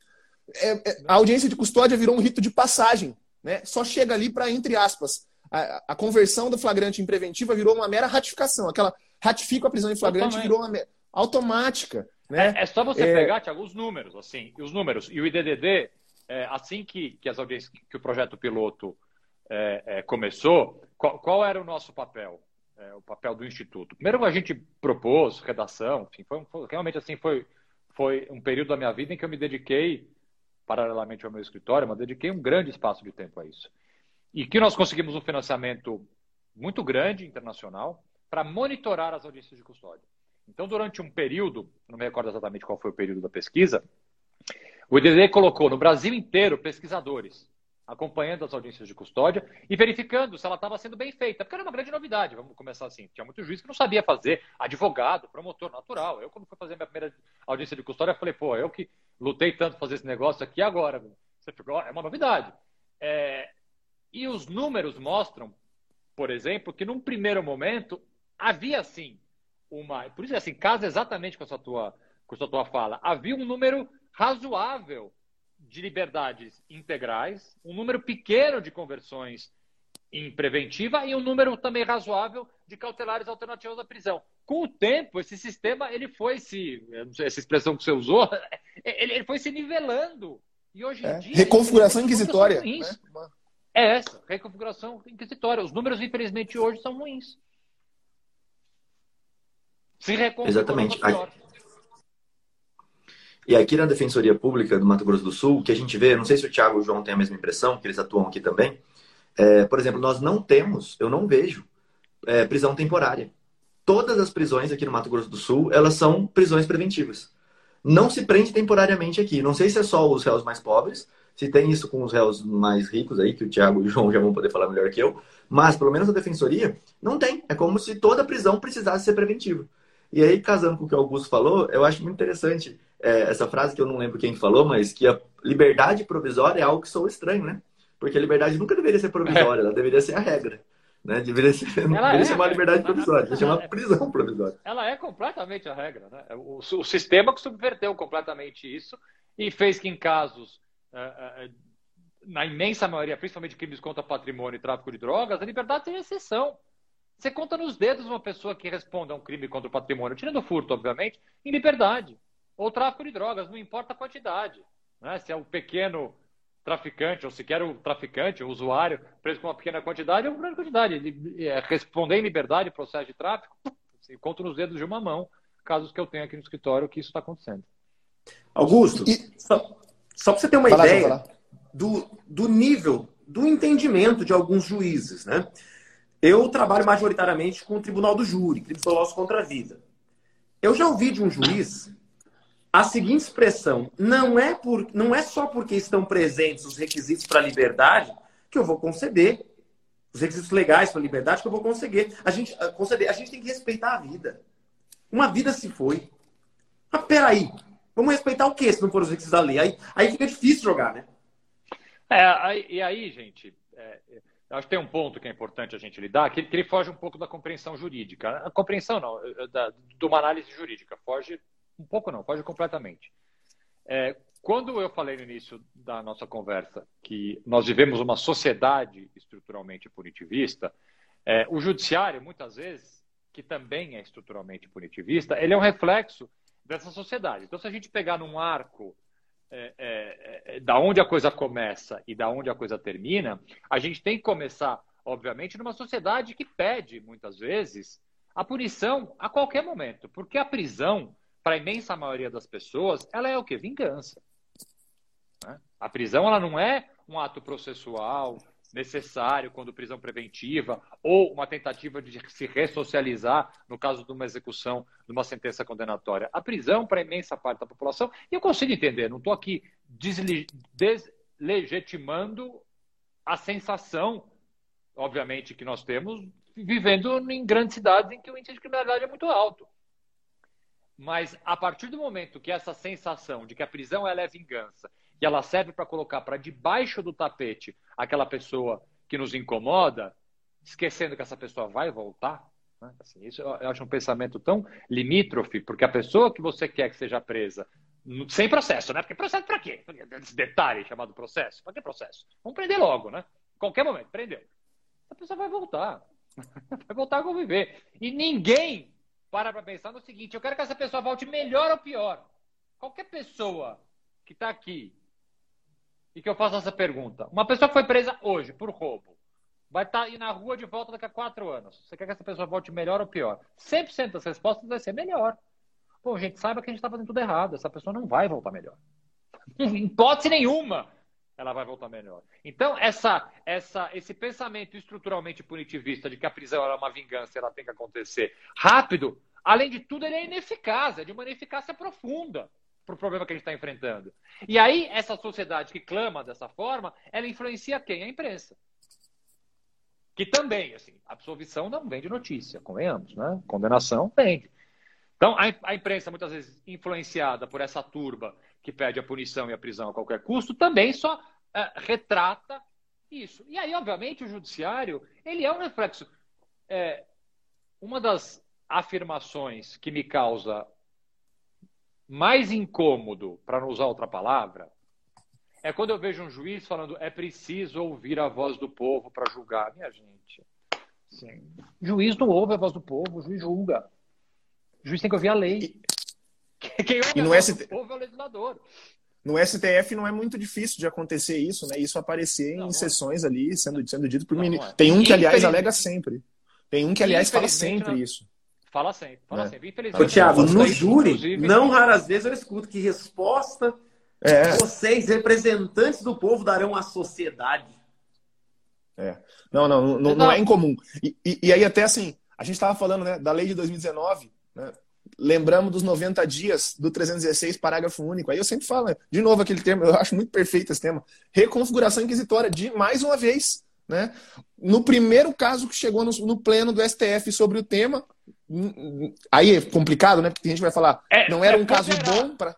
Speaker 3: é, é, a audiência de custódia virou um rito de passagem. Né? Só chega ali para, entre aspas, a, a, conversão do flagrante em preventiva virou uma mera ratificação. Aquela ratifica a prisão em flagrante virou uma mera, automática. Né?
Speaker 2: É, é só você é... pegar, Tiago, os números, assim, os números. E o IDDD, é, assim que, que as audiências, que o projeto piloto é, começou, qual, qual, era o nosso papel? o papel do Instituto. Primeiro a gente propôs redação, enfim, foi, foi, realmente assim, foi, foi um período da minha vida em que eu me dediquei paralelamente ao meu escritório, mas dediquei um grande espaço de tempo a isso. E que nós conseguimos um financiamento muito grande, internacional, para monitorar as audiências de custódia. Então, durante um período, não me recordo exatamente qual foi o período da pesquisa, o IDD colocou no Brasil inteiro pesquisadores acompanhando as audiências de custódia e verificando se ela estava sendo bem feita, porque era uma grande novidade, vamos começar assim. Tinha muito juiz que não sabia fazer, advogado, promotor natural. Eu, quando fui fazer minha primeira audiência de custódia, falei, pô, eu que lutei tanto fazer esse negócio aqui agora. Você ficou, é uma novidade. É, e os números mostram, por exemplo, que num primeiro momento havia sim uma. Por isso, assim, casa exatamente com essa tua, com essa tua fala. Havia um número razoável de liberdades integrais, um número pequeno de conversões em preventiva e um número também razoável de cautelares alternativas à prisão. Com o tempo, esse sistema ele foi se, essa expressão que você usou, ele, ele foi se nivelando. E hoje em é. dia.
Speaker 3: Reconfiguração inquisitória. Né?
Speaker 2: É essa, reconfiguração inquisitória. Os números, infelizmente, hoje são ruins.
Speaker 1: Se Exatamente. E aqui na Defensoria Pública do Mato Grosso do Sul, que a gente vê, não sei se o Thiago e o João têm a mesma impressão, que eles atuam aqui também. É, por exemplo, nós não temos, eu não vejo é, prisão temporária. Todas as prisões aqui no Mato Grosso do Sul, elas são prisões preventivas. Não se prende temporariamente aqui. Não sei se é só os réus mais pobres, se tem isso com os réus mais ricos aí, que o Thiago e o João já vão poder falar melhor que eu, mas pelo menos a defensoria não tem. É como se toda prisão precisasse ser preventiva. E aí, casando com o que o Augusto falou, eu acho muito interessante é, essa frase que eu não lembro quem falou, mas que a liberdade provisória é algo que sou estranho, né? Porque a liberdade nunca deveria ser provisória, é. ela deveria ser a regra. Né? Deveria ser, deveria
Speaker 2: é,
Speaker 1: chamar liberdade provisória, deveria chamar prisão provisória.
Speaker 2: Ela é completamente a regra. Né? O, o, sistema que subverteu completamente isso e fez que em casos, uh, uh, na imensa maioria, principalmente crimes contra patrimônio e tráfico de drogas, a liberdade seja exceção. Você conta nos dedos uma pessoa que responde a um crime contra o patrimônio, tirando furto, obviamente, em liberdade. Ou tráfico de drogas, não importa a quantidade. Né? Se é um pequeno traficante, ou sequer o traficante, o usuário, preso com uma pequena quantidade, é uma grande quantidade. Ele, é, responder em liberdade processo de tráfico, assim, conto nos dedos de uma mão, casos que eu tenho aqui no escritório que isso está acontecendo.
Speaker 4: Augusto, e... só, só para você ter uma ideia do, do nível do entendimento de alguns juízes, né? Eu trabalho majoritariamente com o Tribunal do Júri, crimes dolosos contra a vida. Eu já ouvi de um juiz a seguinte expressão: não é, por, não é só porque estão presentes os requisitos para a liberdade que eu vou conceder, os requisitos legais para a liberdade que eu vou conceder. A gente, ah, conceder. A gente tem que respeitar a vida. Uma vida se foi. Mas peraí, vamos respeitar o quê se não for os requisitos da lei? Aí, aí fica difícil jogar, né?
Speaker 2: É, aí, e aí, gente, é, acho que tem um ponto que é importante a gente lidar, que, que ele foge um pouco da compreensão jurídica. A compreensão não, da, de uma análise jurídica, foge um pouco não, foge completamente. É, quando eu falei no início da nossa conversa que nós vivemos uma sociedade estruturalmente punitivista, é, o judiciário, muitas vezes, que também é estruturalmente punitivista, ele é um reflexo dessa sociedade. Então, se a gente pegar num arco é, é, é, da onde a coisa começa e da onde a coisa termina, a gente tem que começar, obviamente, numa sociedade que pede, muitas vezes, a punição a qualquer momento. Porque a prisão para a imensa maioria das pessoas, ela é o quê? Vingança. Né? A prisão ela não é um ato processual necessário quando prisão preventiva ou uma tentativa de se ressocializar no caso de uma execução de uma sentença condenatória. A prisão para a imensa parte da população, e eu consigo entender, não estou aqui deslegitimando a sensação, obviamente, que nós temos vivendo em grandes cidades em que o índice de criminalidade é muito alto. Mas a partir do momento que essa sensação de que a prisão ela é vingança e ela serve para colocar para debaixo do tapete aquela pessoa que nos incomoda, esquecendo que essa pessoa vai voltar, né? assim, isso eu acho um pensamento tão limítrofe, porque a pessoa que você quer que seja presa sem processo, né? Porque processo para quê? Esse detalhe chamado processo. Para que processo? Vamos prender logo, né? Qualquer momento, prendeu. A pessoa vai voltar. Vai voltar a conviver. E ninguém para para pensar no seguinte: eu quero que essa pessoa volte melhor ou pior. Qualquer pessoa que está aqui e que eu faça essa pergunta, uma pessoa que foi presa hoje por roubo, vai estar tá aí na rua de volta daqui a quatro anos. Você quer que essa pessoa volte melhor ou pior? 100% das respostas vai ser melhor. Bom, gente, saiba que a gente está fazendo tudo errado. Essa pessoa não vai voltar melhor. Em hipótese nenhuma ela vai voltar melhor. Então, essa, essa, esse pensamento estruturalmente punitivista de que a prisão é uma vingança ela tem que acontecer rápido, além de tudo, ele é ineficaz, é de uma ineficácia profunda para o problema que a gente está enfrentando. E aí, essa sociedade que clama dessa forma, ela influencia quem? A imprensa. Que também, assim, absolvição não vem de notícia, convenhamos, né? Condenação vende. Então, a, a imprensa, muitas vezes influenciada por essa turba que pede a punição e a prisão a qualquer custo, também só é, retrata isso. E aí, obviamente, o judiciário ele é um reflexo. É, uma das afirmações que me causa mais incômodo, para não usar outra palavra, é quando eu vejo um juiz falando é preciso ouvir a voz do povo para julgar. Minha gente, sim. juiz não ouve a voz do povo, o juiz julga. O juiz tem que ouvir a lei.
Speaker 3: Quem ouve e no ST... povo é o legislador. No STF não é muito difícil de acontecer isso, né? Isso aparecer não, em não sessões é. ali, sendo, sendo dito por mim. É. Tem um que, aliás, alega sempre. Tem um que, aliás, fala sempre isso.
Speaker 2: Fala sempre, fala é. sempre.
Speaker 4: Infelizmente. Ô, Thiago, no júri, não raras vezes eu escuto que resposta é. vocês, representantes do povo, darão à sociedade.
Speaker 3: É. Não, não, não, não é incomum. E, e, e, aí, até assim, a gente estava falando né, da lei de 2019, né? Lembramos dos 90 dias do 316, parágrafo único. Aí eu sempre falo, né? de novo aquele termo, eu acho muito perfeito esse tema. Reconfiguração inquisitória, de mais uma vez. Né? No primeiro caso que chegou no, no pleno do STF sobre o tema, aí é complicado, né? Porque a gente vai falar, é, não era é, um caso bom para.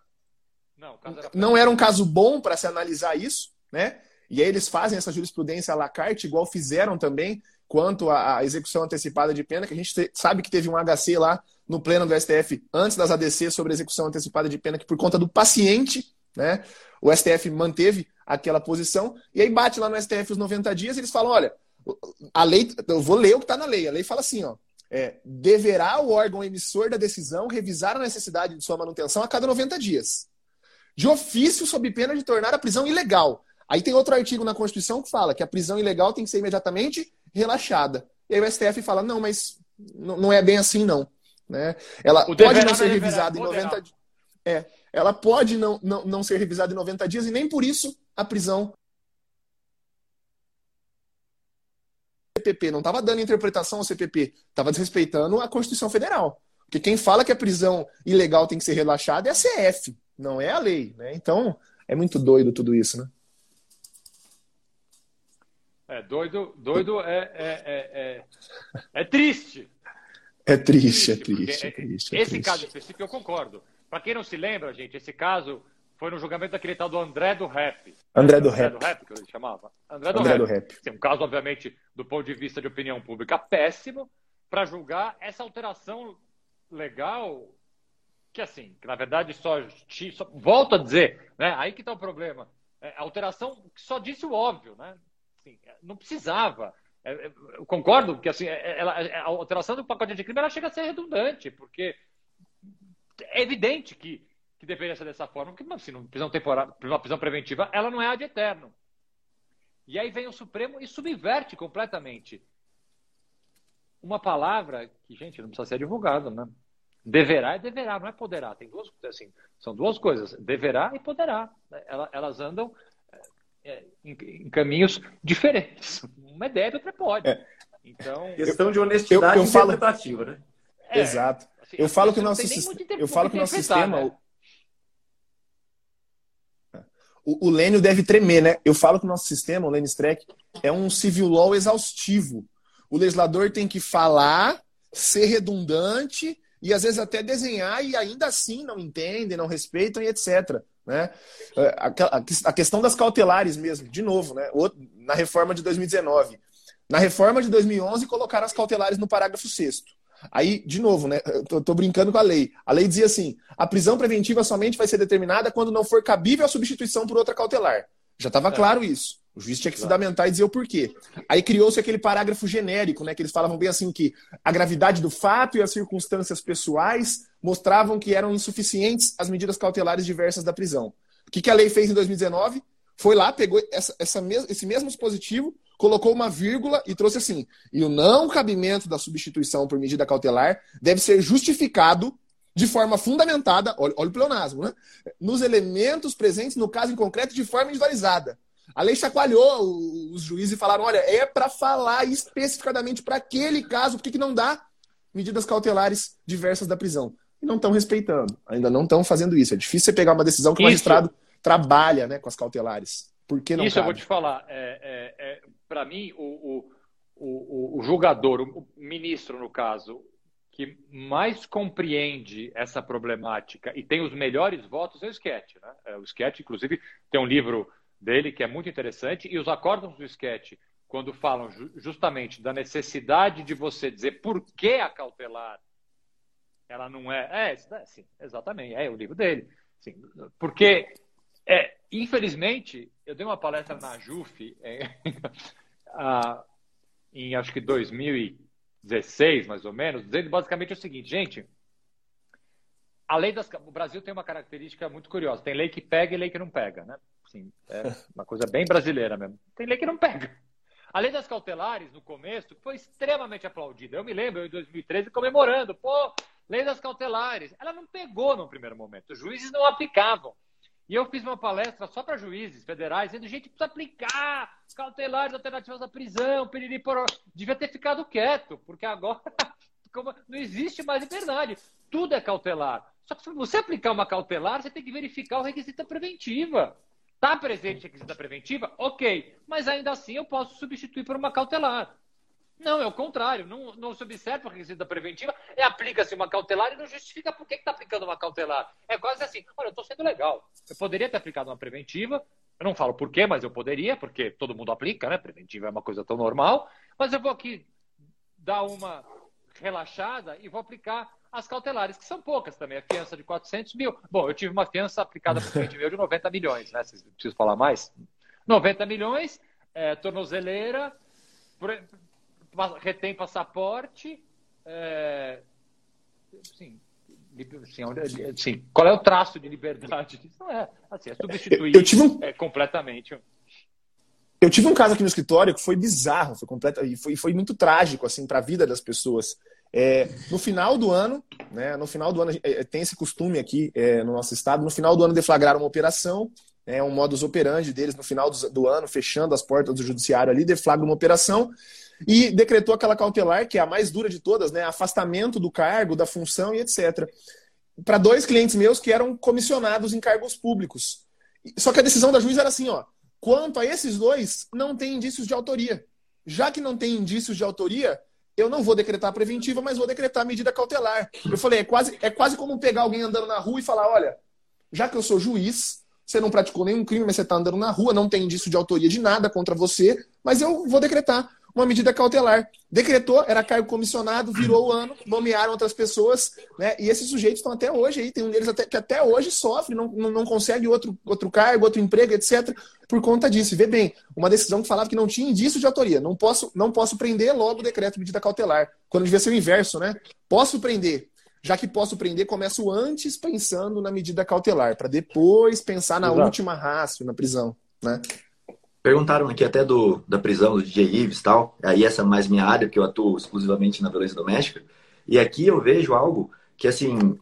Speaker 3: Não, era... não era um caso bom para se analisar isso, né? E aí eles fazem essa jurisprudência à la carte, igual fizeram também quanto à execução antecipada de pena, que a gente sabe que teve um HC lá no pleno do STF antes das ADC sobre execução antecipada de pena, que por conta do paciente, né, o STF manteve aquela posição, e aí bate lá no STF os 90 dias e eles falam: olha, a lei, eu vou ler o que está na lei, a lei fala assim, ó. É, deverá o órgão emissor da decisão revisar a necessidade de sua manutenção a cada 90 dias. De ofício, sob pena de tornar a prisão ilegal. Aí tem outro artigo na Constituição que fala que a prisão ilegal tem que ser imediatamente relaxada. E aí o STF fala: não, mas não é bem assim, não. Né? Ela o pode não ser revisada em 90 dias. É, ela pode não, não, não ser revisada em 90 dias e nem por isso a prisão. CPP não estava dando interpretação ao CPP, estava desrespeitando a Constituição Federal. Porque quem fala que a prisão ilegal tem que ser relaxada é a CF, não é a lei. Né? Então, é muito doido tudo isso, né?
Speaker 2: É, doido, doido é, é, é, é, é triste.
Speaker 3: É triste, é triste, é triste.
Speaker 2: É esse caso específico eu concordo. Para quem não se lembra, gente, esse caso foi no julgamento daquele tal do André do Rap.
Speaker 3: André do Rap.
Speaker 2: André do Rap, que ele chamava. André do André Rap. Do rap. Sim, um caso, obviamente, do ponto de vista de opinião pública, péssimo para julgar essa alteração legal que, assim, que na verdade só, só volto a dizer, né? Aí que está o problema. É, alteração que só disse o óbvio, né? Assim, não precisava. É, é, eu concordo que assim, ela, a alteração do pacote de crime ela chega a ser redundante, porque é evidente que, que deveria ser dessa forma, porque assim, uma prisão temporária, uma prisão preventiva, ela não é ad eterno. E aí vem o Supremo e subverte completamente uma palavra que, gente, não precisa ser divulgada, né? Deverá e deverá, não é poderá. Tem duas, assim, são duas coisas, deverá e poderá. Elas andam é, em, em, caminhos diferentes. Uma é deve, outra pode. É. Então,
Speaker 4: questão de honestidade eu, eu interpretativa,
Speaker 3: falo... né? É, Exato. Assim, eu falo que o nosso sistema, eu falo que o nosso sistema né? o, o Lênio deve tremer, né? Eu falo que o nosso sistema, o Lênio Streck, é um civil law exaustivo. O legislador tem que falar, ser redundante e às vezes até desenhar e ainda assim não entendem, não respeitam e etc. Né? É, a questão das cautelares mesmo, de novo, né? na reforma de 2019. Na reforma de 2011, colocaram as cautelares no parágrafo 6 Aí, de novo, né? Eu tô, brincando com a lei. A lei dizia assim: a prisão preventiva somente vai ser determinada quando não for cabível a substituição por outra cautelar. Já estava é. claro isso. O juiz tinha que claro. fundamentar e dizer o porquê. Aí criou-se aquele parágrafo genérico, né? Que eles falavam bem assim que a gravidade do fato e as circunstâncias pessoais mostravam que eram insuficientes as medidas cautelares diversas da prisão. O que, que a lei fez em 2019? Foi lá, pegou essa, essa mes esse mesmo dispositivo, colocou uma vírgula e trouxe assim: e o não cabimento da substituição por medida cautelar deve ser justificado de forma fundamentada, olha, olha o pleonasmo, né? Nos elementos presentes no caso em concreto de forma individualizada. A lei chacoalhou os juízes e falaram: olha, é para falar especificadamente para aquele caso, por que, que não dá medidas cautelares diversas da prisão? E não estão respeitando, ainda não estão fazendo isso. É difícil você pegar uma decisão que o magistrado trabalha né, com as cautelares. Por que não
Speaker 2: Isso
Speaker 3: cabe?
Speaker 2: eu vou te falar. É, é, é para mim, o, o, o, o jogador, o ministro, no caso, que mais compreende essa problemática e tem os melhores votos é o Sketch. Né? É, o Sketch, inclusive, tem um livro dele que é muito interessante e os acórdãos do Sketch, quando falam justamente da necessidade de você dizer por que a cautelar ela não é... É, sim, exatamente, é o livro dele. Sim, porque, é, infelizmente, eu dei uma palestra na JUF em, em acho que 2016, mais ou menos, dizendo basicamente o seguinte, gente, a lei das, o Brasil tem uma característica muito curiosa, tem lei que pega e lei que não pega, né? Assim, é uma coisa bem brasileira mesmo. Tem lei que não pega. A lei das cautelares, no começo, foi extremamente aplaudida. Eu me lembro, em 2013, comemorando, pô, lei das cautelares. Ela não pegou no primeiro momento, os juízes não aplicavam. E eu fiz uma palestra só para juízes federais, dizendo, gente, precisa aplicar cautelares alternativas à prisão, piriri, devia ter ficado quieto, porque agora não existe mais liberdade. Tudo é cautelar. Só que se você aplicar uma cautelar, você tem que verificar o requisito preventiva. Está presente o requisito da preventiva? Ok. Mas ainda assim eu posso substituir por uma cautelar. Não, é o contrário. Não, não se observa o requisito da preventiva, e aplica-se uma cautelar e não justifica por que está aplicando uma cautelar. É quase assim: olha, eu estou sendo legal. Eu poderia ter aplicado uma preventiva, Eu não falo por quê, mas eu poderia, porque todo mundo aplica, né? Preventiva é uma coisa tão normal. Mas eu vou aqui dar uma relaxada e vou aplicar as cautelares, que são poucas também. A fiança de 400 mil. Bom, eu tive uma fiança aplicada por cliente meu de 90 milhões, né? Vocês precisam falar mais? 90 milhões, é, tornozeleira, retém passaporte, é, sim, qual é o traço de liberdade disso? Não é, assim, é substituir eu, tive um... é, completamente.
Speaker 3: Eu tive um caso aqui no escritório que foi bizarro, foi completo e foi, foi muito trágico assim para a vida das pessoas. É, no final do ano, né, no final do ano é, tem esse costume aqui é, no nosso estado. No final do ano deflagraram uma operação, é um modus operandi deles no final do, do ano, fechando as portas do judiciário ali, deflagra uma operação e decretou aquela cautelar, que é a mais dura de todas, né? Afastamento do cargo, da função e etc. Para dois clientes meus que eram comissionados em cargos públicos. Só que a decisão da juíza era assim, ó. Quanto a esses dois, não tem indícios de autoria. Já que não tem indícios de autoria, eu não vou decretar preventiva, mas vou decretar medida cautelar. Eu falei, é quase, é quase como pegar alguém andando na rua e falar, olha, já que eu sou juiz, você não praticou nenhum crime, mas você está andando na rua, não tem indício de autoria de nada contra você, mas eu vou decretar uma medida cautelar. Decretou, era cargo comissionado, virou o ano, nomearam outras pessoas, né? E esses sujeitos estão até hoje aí, tem um deles até, que até hoje sofre, não, não, consegue outro, outro cargo, outro emprego, etc., por conta disso. vê bem, uma decisão que falava que não tinha indício de autoria. Não posso, não posso prender logo o decreto de medida cautelar. Quando devia ser o inverso, né? Posso prender. Já que posso prender, começo antes pensando na medida cautelar, para depois pensar na Exato. última rácio, na prisão, né?
Speaker 1: Perguntaram aqui até do, da prisão do DJ Ives e tal. Aí essa é mais minha área, porque eu atuo exclusivamente na violência doméstica. E aqui eu vejo algo que, assim,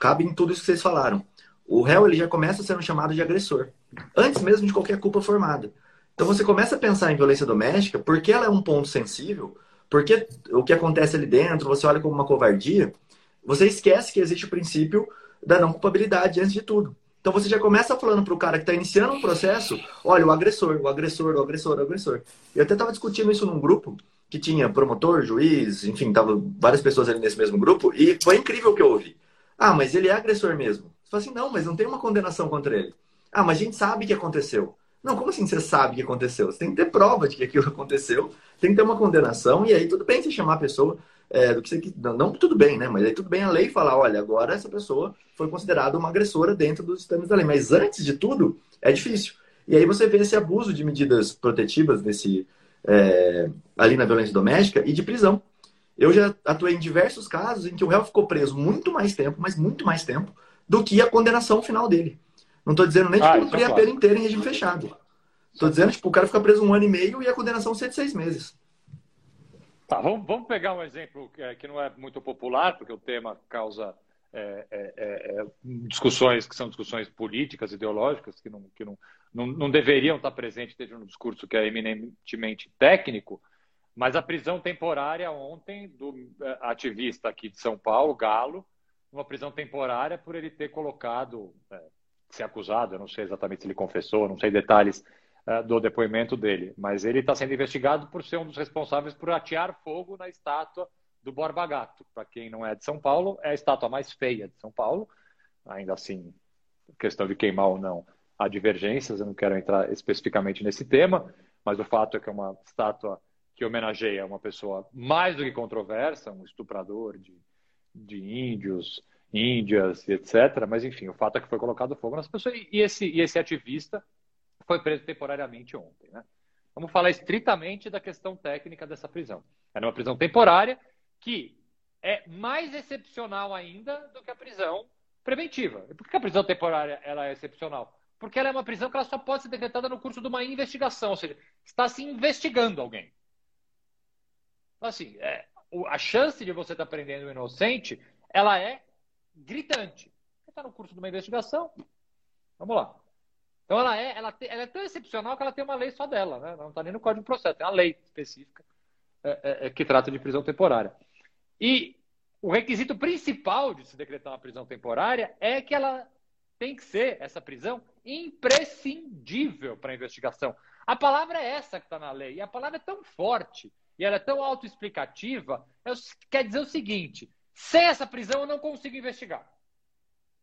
Speaker 1: cabe em tudo isso que vocês falaram. O réu ele já começa sendo chamado de agressor, antes mesmo de qualquer culpa formada. Então você começa a pensar em violência doméstica, porque ela é um ponto sensível, porque o que acontece ali dentro, você olha como uma covardia, você esquece que existe o princípio da não culpabilidade antes de tudo. Então você já começa falando para o cara que está iniciando um processo, olha, o agressor, o agressor, o agressor, o agressor. Eu até estava discutindo isso num grupo que tinha promotor, juiz, enfim, tava várias pessoas ali nesse mesmo grupo, e foi incrível o que eu ouvi. Ah, mas ele é agressor mesmo. Você fala assim, não, mas não tem uma condenação contra ele. Ah, mas a gente sabe que aconteceu. Não, como assim você sabe que aconteceu? Você tem que ter prova de que aquilo aconteceu, tem que ter uma condenação, e aí tudo bem você chamar a pessoa é, do que você. Não, não, tudo bem, né? Mas aí tudo bem a lei falar, olha, agora essa pessoa foi considerada uma agressora dentro dos sistemas da lei. Mas antes de tudo, é difícil. E aí você vê esse abuso de medidas protetivas nesse, é, ali na violência doméstica e de prisão. Eu já atuei em diversos casos em que o réu ficou preso muito mais tempo, mas muito mais tempo, do que a condenação final dele. Não estou dizendo nem de ah, cumprir é a pena inteira em regime fechado. Estou dizendo, tipo, o cara fica preso um ano e meio e a condenação ser de seis meses.
Speaker 2: Tá, vamos, vamos pegar um exemplo que, que não é muito popular, porque o tema causa é, é, é, é, discussões que são discussões políticas, ideológicas, que, não, que não, não, não deveriam estar presentes dentro de um discurso que é eminentemente técnico, mas a prisão temporária ontem do é, ativista aqui de São Paulo, Galo, uma prisão temporária por ele ter colocado, é, ser acusado, eu não sei exatamente se ele confessou, não sei detalhes do depoimento dele, mas ele está sendo investigado por ser um dos responsáveis por atear fogo na estátua do Borba Gato. Para quem não é de São Paulo, é a estátua mais feia de São Paulo. Ainda assim, questão de queimar ou não, há divergências, eu não quero entrar especificamente nesse tema, mas o fato é que é uma estátua que homenageia uma pessoa mais do que controversa, um estuprador de, de índios, índias, etc. Mas, enfim, o fato é que foi colocado fogo nas pessoas. E esse, e esse ativista foi preso temporariamente ontem. Né? Vamos falar estritamente da questão técnica dessa prisão. Era uma prisão temporária que é mais excepcional ainda do que a prisão preventiva. E por que a prisão temporária ela é excepcional? Porque ela é uma prisão que ela só pode ser decretada no curso de uma investigação, ou seja, está se investigando alguém. Então, assim, é, a chance de você estar prendendo um inocente, ela é gritante. Está no curso de uma investigação, vamos lá. Então ela é, ela, ela é tão excepcional que ela tem uma lei só dela, né? Não está nem no Código de Processo, tem uma lei específica é, é, é, que trata de prisão temporária. E o requisito principal de se decretar uma prisão temporária é que ela tem que ser, essa prisão, imprescindível para a investigação. A palavra é essa que está na lei. E a palavra é tão forte e ela é tão autoexplicativa, é quer dizer o seguinte: sem essa prisão eu não consigo investigar.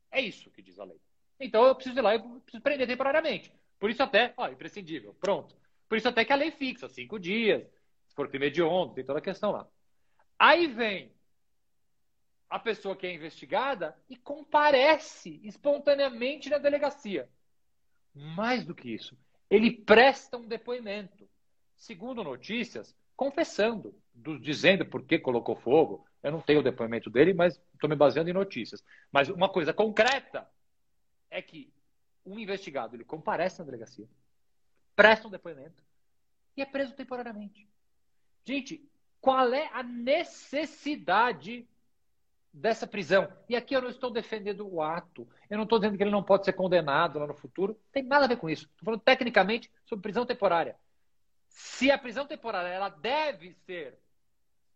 Speaker 2: É isso que diz a lei. Então eu preciso ir lá e preciso prender temporariamente. Por isso até, ó, imprescindível, pronto. Por isso até que a lei fixa, cinco dias, se for crime hediondo, tem toda a questão lá. Aí vem a pessoa que é investigada e comparece espontaneamente na delegacia. Mais do que isso, ele presta um depoimento, segundo notícias, confessando, do, dizendo por que colocou fogo. Eu não tenho o depoimento dele, mas estou me baseando em notícias. Mas uma coisa concreta é que um investigado ele comparece na delegacia, presta um depoimento e é preso temporariamente. Gente, qual é a necessidade dessa prisão. E aqui eu não estou defendendo o ato. Eu não estou dizendo que ele não pode ser condenado lá no futuro. Tem nada a ver com isso. Estou falando tecnicamente sobre prisão temporária. Se a prisão temporária ela deve ser,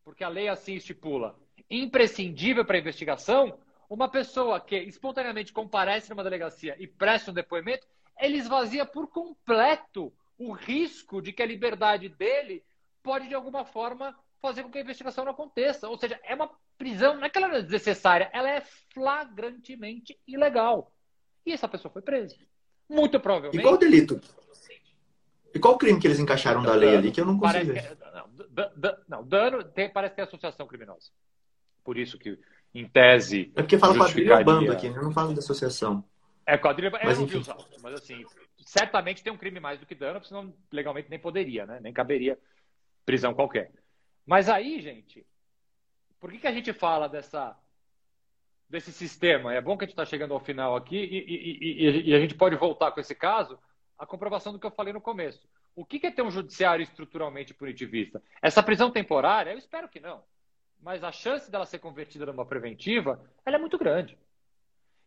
Speaker 2: porque a lei assim estipula, imprescindível para a investigação, uma pessoa que espontaneamente comparece numa delegacia e presta um depoimento, ele esvazia por completo o risco de que a liberdade dele pode, de alguma forma, fazer com que a investigação não aconteça. Ou seja, é uma prisão, não é que ela é desnecessária, ela é flagrantemente ilegal. E essa pessoa foi presa. Muito provavelmente.
Speaker 1: E qual delito? E qual crime que eles encaixaram da lei ali que eu não consigo ver?
Speaker 2: Que, não, dano tem, parece ter associação criminosa. Por isso que, em tese.
Speaker 1: É porque fala quadrilha bando aqui, né? não fala de associação.
Speaker 2: É quadrilha, é, mas, eu não vi os autos, mas assim, certamente tem um crime mais do que dano, senão legalmente nem poderia, né? Nem caberia prisão qualquer. Mas aí, gente, por que, que a gente fala dessa, desse sistema? É bom que a gente está chegando ao final aqui e, e, e, e, a gente pode voltar com esse caso a comprovação do que eu falei no começo. O que, que é ter um judiciário estruturalmente punitivista? Essa prisão temporária, eu espero que não. Mas a chance dela ser convertida numa preventiva, ela é muito grande.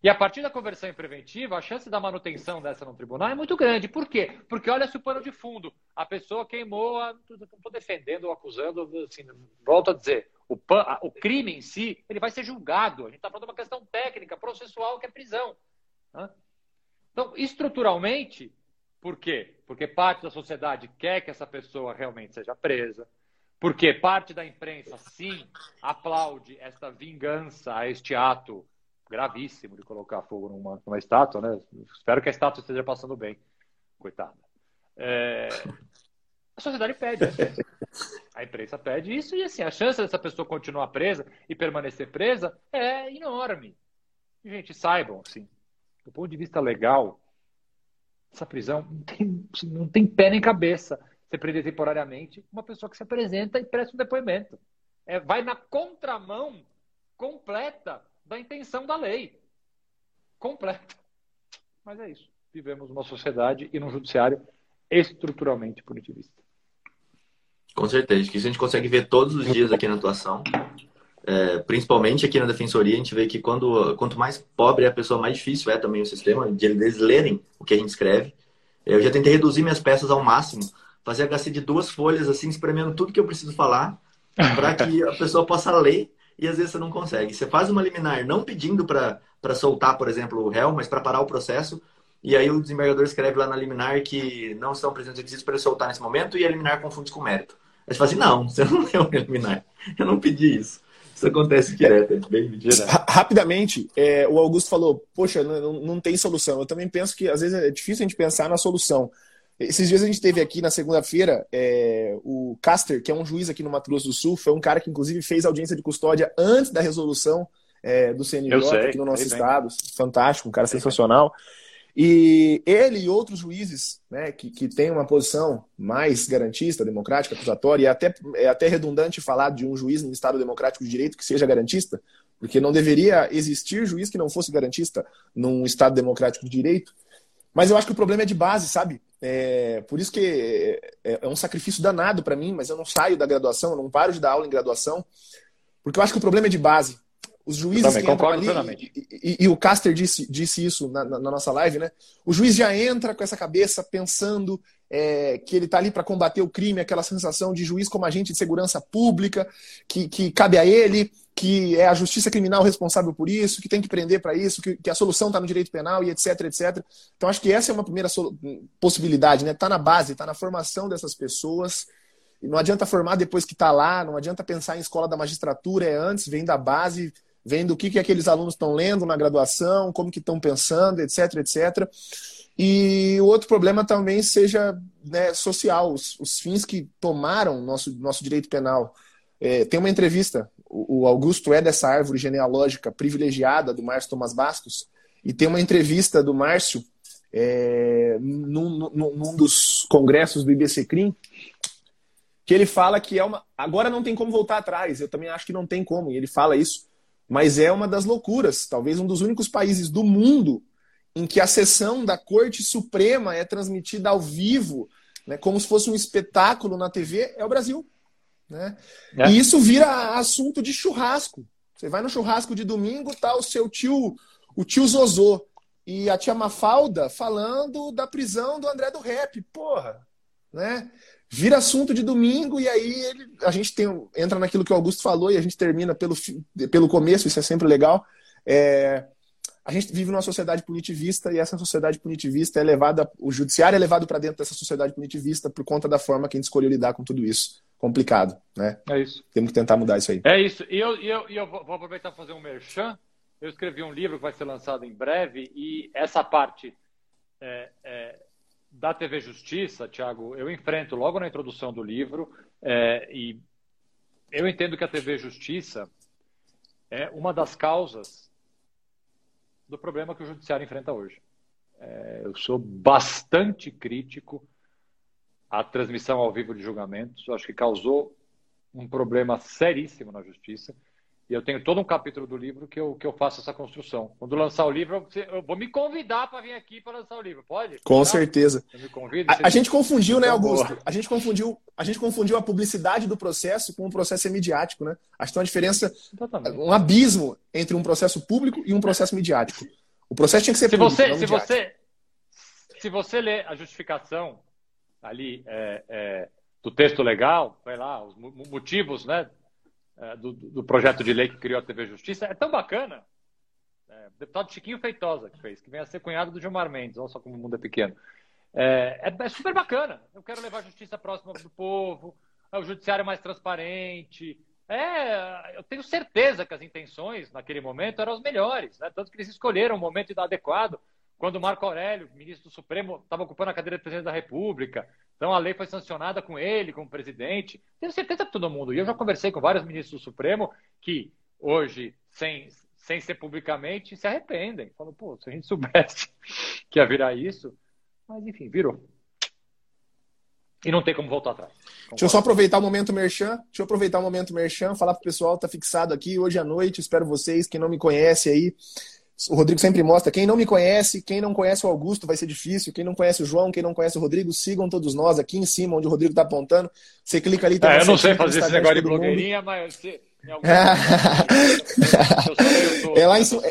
Speaker 2: E a partir da conversão em preventiva, a chance da manutenção dessa no tribunal é muito grande. Por quê? Porque olha-se o pano de fundo. A pessoa queimou, a... não estou defendendo ou acusando, assim, volto a dizer, o, pan... o crime em si, ele vai ser julgado. A gente está falando de uma questão técnica, processual, que é prisão. Então, estruturalmente, por quê? Porque parte da sociedade quer que essa pessoa realmente seja presa. Porque parte da imprensa, sim, aplaude esta vingança a este ato gravíssimo de colocar fogo numa, numa estátua, né? Espero que a estátua esteja passando bem. Coitada. É... A sociedade pede. A imprensa pede isso e assim, a chance dessa pessoa continuar presa e permanecer presa é enorme. gente, saibam, assim, do ponto de vista legal, essa prisão não tem, não tem pé nem cabeça. Você prender temporariamente uma pessoa que se apresenta e presta um depoimento. É, vai na contramão completa da intenção da lei. Completa. Mas é isso. Vivemos numa sociedade e num judiciário estruturalmente punitivista.
Speaker 1: Com certeza. Que isso a gente consegue ver todos os dias aqui na atuação. É, principalmente aqui na defensoria, a gente vê que quando, quanto mais pobre é a pessoa, mais difícil é também o sistema de eles lerem o que a gente escreve. Eu já tentei reduzir minhas peças ao máximo, fazer HC de duas folhas, assim, espremendo tudo que eu preciso falar, para que a pessoa possa ler e às vezes você não consegue. Você faz uma liminar não pedindo para soltar, por exemplo, o réu, mas para parar o processo, e aí o desembargador escreve lá na liminar que não estão presentes requisitos para ele soltar nesse momento e a liminar confunde com mérito. Aí você fala assim, não, você não deu a liminar. Eu não pedi isso. Isso acontece direto, é bem direto.
Speaker 3: Rapidamente, é, o Augusto falou, poxa, não, não tem solução. Eu também penso que às vezes é difícil a gente pensar na solução. Esses dias a gente teve aqui na segunda-feira é, o Caster, que é um juiz aqui no Mato Grosso do Sul, foi um cara que inclusive fez audiência de custódia antes da resolução é, do CNJ sei, aqui no nosso estado. Bem. Fantástico, um cara sensacional. E ele e outros juízes né, que, que têm uma posição mais garantista, democrática, acusatória, e é até, é até redundante falar de um juiz no Estado Democrático de Direito que seja garantista, porque não deveria existir juiz que não fosse garantista num Estado Democrático de Direito. Mas eu acho que o problema é de base, sabe? É, por isso que é, é um sacrifício danado para mim, mas eu não saio da graduação, eu não paro de dar aula em graduação, porque eu acho que o problema é de base. Os juízes
Speaker 2: que entram ali,
Speaker 3: e, e, e, o Caster disse, disse isso na, na, na, nossa live, né? O juiz já entra com essa cabeça pensando é, que ele está ali para combater o crime, aquela sensação de juiz como agente de segurança pública, que, que cabe a ele, que é a justiça criminal responsável por isso, que tem que prender para isso, que, que, a solução está no direito penal e etc, etc. Então acho que essa é uma primeira possibilidade, né? Está na base, está na formação dessas pessoas. E não adianta formar depois que está lá, não adianta pensar em escola da magistratura, é antes, vem da base, vendo o que, que aqueles alunos estão lendo na graduação, como que estão pensando, etc, etc. E o outro problema também seja né, social, os, os, fins que tomaram nosso, nosso direito penal. É, tem uma entrevista, o, Augusto é dessa árvore genealógica privilegiada do Márcio Tomás Bastos, e tem uma entrevista do Márcio é, num, num, num, dos congressos do IBCCRIM, que ele fala que é uma. Agora não tem como voltar atrás, eu também acho que não tem como, e ele fala isso, mas é uma das loucuras, talvez um dos únicos países do mundo em que a sessão da Corte Suprema é transmitida ao vivo, né, como se fosse um espetáculo na TV, é o Brasil. Né? É. E isso vira assunto de churrasco. Você vai no churrasco de domingo, tá o seu tio, o tio Zozô, e a tia Mafalda falando da prisão do André do Rap. Porra, né? Vira assunto de domingo e aí ele, a gente tem, entra naquilo que o Augusto falou e a gente termina pelo, pelo começo, isso é sempre legal. É, a gente vive numa sociedade punitivista e essa sociedade punitivista é levada, o judiciário é levado para dentro dessa sociedade punitivista por conta da forma que a gente escolheu lidar com tudo isso. Complicado, né?
Speaker 2: É isso.
Speaker 3: Temos que tentar mudar isso aí.
Speaker 2: É isso. E eu, eu, eu vou aproveitar para fazer um merchan. Eu escrevi um livro que vai ser lançado em breve e essa parte é, é, da TV Justiça, Tiago, eu enfrento logo na introdução do livro é, e eu entendo que a TV Justiça é uma das causas do problema que o judiciário enfrenta hoje. É, eu sou bastante crítico à transmissão ao vivo de julgamentos. Eu acho que causou um problema seríssimo na justiça. E eu tenho todo um capítulo do livro que eu, que eu faço essa construção. Quando lançar o livro, eu vou me convidar para vir aqui para lançar o livro. Pode?
Speaker 3: Com certeza. Convido, a, a gente confundiu, né, Augusto? A gente confundiu, a gente confundiu a publicidade do processo com o processo midiático, né? Acho que tem uma diferença, Exatamente. um abismo entre um processo público e um processo midiático. O processo tinha que ser
Speaker 2: se
Speaker 3: público,
Speaker 2: você, se você Se você ler a justificação ali é, é, do texto legal, vai lá, os motivos, né? É, do, do, projeto de lei que criou a TV Justiça é tão bacana. É, o deputado Chiquinho Feitosa que fez, que vem a ser cunhado do Gilmar Mendes, olha só como o mundo é pequeno. É, é, é super bacana. Eu quero levar a justiça próxima do povo, é o judiciário mais transparente. É, eu tenho certeza que as intenções naquele momento eram as melhores, né? tanto que eles escolheram o momento adequado quando o Marco Aurélio, ministro do Supremo, estava ocupando a cadeira de presidente da República. Então a lei foi sancionada com ele, como presidente. Tenho certeza que todo mundo. E eu já conversei com vários ministros do Supremo que hoje, sem, sem ser publicamente, se arrependem. Falam, pô, se a gente soubesse que ia virar isso. Mas enfim, virou. E não tem como voltar atrás.
Speaker 3: Concordo. Deixa eu só aproveitar o momento merchan. Deixa eu aproveitar o momento merchan, falar pro pessoal, tá fixado aqui hoje à noite. Espero vocês, quem não me conhece aí, o Rodrigo sempre mostra. Quem não me conhece, quem não conhece o Augusto, vai ser difícil. Quem não conhece o João, quem não conhece o Rodrigo, sigam todos nós aqui em cima, onde o Rodrigo está apontando. Você clica ali.
Speaker 2: É, eu não sei fazer esse negócio de blogueirinha, mas. Se...
Speaker 3: é, lá em cima,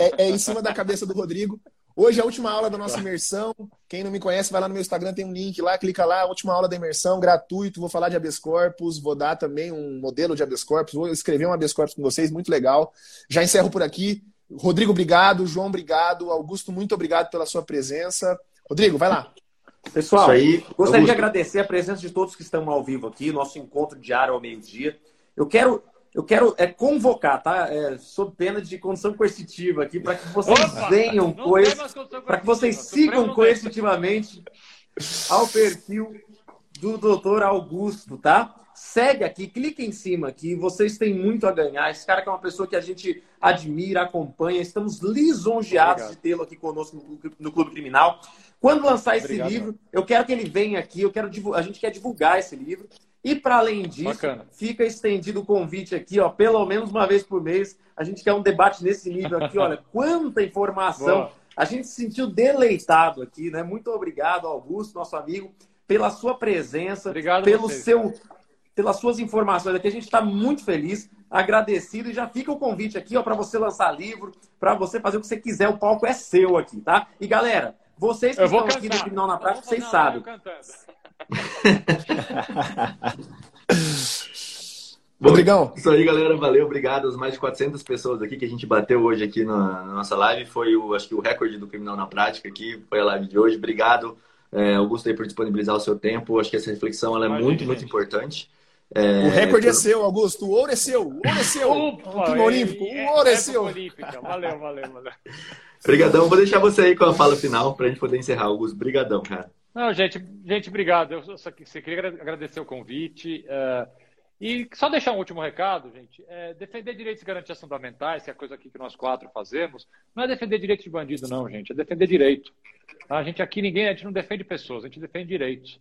Speaker 3: é, é, em cima da cabeça do Rodrigo. Hoje é a última aula da nossa imersão. Quem não me conhece, vai lá no meu Instagram, tem um link lá, clica lá, última aula da imersão, gratuito. Vou falar de habeas corpus, vou dar também um modelo de habeas corpus, vou escrever um habeas corpus com vocês, muito legal. Já encerro por aqui. Rodrigo, obrigado. João, obrigado. Augusto, muito obrigado pela sua presença. Rodrigo, vai lá.
Speaker 4: Pessoal, aí, gostaria Augusto. de agradecer a presença de todos que estão ao vivo aqui, nosso encontro diário ao meio-dia. Eu quero, eu quero é, convocar, tá? É, sob pena de condição coercitiva aqui, para que vocês Opa, venham, para que vocês sigam coercitivamente ao perfil do doutor Augusto, tá? Segue aqui, clica em cima aqui, vocês têm muito a ganhar. Esse cara que é uma pessoa que a gente admira, acompanha, estamos lisonjeados Obrigado. de tê-lo aqui conosco no, no, Clube Criminal. Quando lançar esse Obrigado. livro, eu quero que ele venha aqui, eu quero a gente quer divulgar esse livro. E para além disso, Bacana. fica estendido o convite aqui, ó, pelo menos uma vez por mês. A gente quer um debate nesse nível aqui, olha, quanta informação. Boa. A gente se sentiu deleitado aqui, né? Muito obrigado, Augusto, nosso amigo, pela sua presença, obrigado pelo vocês, seu cara pelas suas informações aqui. A gente está muito feliz, agradecido e já fica o convite aqui para você lançar livro, para você fazer o que você quiser. O palco é seu aqui, tá? E galera, vocês que estão cantar. aqui no Criminal na Prática, vocês sabem.
Speaker 1: Rodrigão. Isso aí, galera. Valeu, obrigado. As mais de 400 pessoas aqui que a gente bateu hoje aqui na, na nossa live. Foi, o, acho que, o recorde do Criminal na Prática aqui. Foi a live de hoje. Obrigado, é, Augusto, aí, por disponibilizar o seu tempo. Acho que essa reflexão ela é muito, muito importante.
Speaker 3: É, o recorde é seu, Augusto. O ouro é seu. O ouro é seu.
Speaker 2: Opa,
Speaker 3: o time olímpico. O é, ouro é, é seu.
Speaker 2: Olímpica. Valeu, valeu, valeu.
Speaker 1: Obrigadão. Vou deixar você aí com a fala final para a gente poder encerrar, Augusto. Obrigadão, cara.
Speaker 2: Não, gente, gente, obrigado. Eu só, só queria agradecer o convite. Uh, e só deixar um último recado, gente. É, defender direitos e garantias fundamentais, que é a coisa aqui que nós quatro fazemos, não é defender direito de bandido, não, gente. É defender direito. A gente aqui, ninguém, a gente não defende pessoas, a gente defende direitos.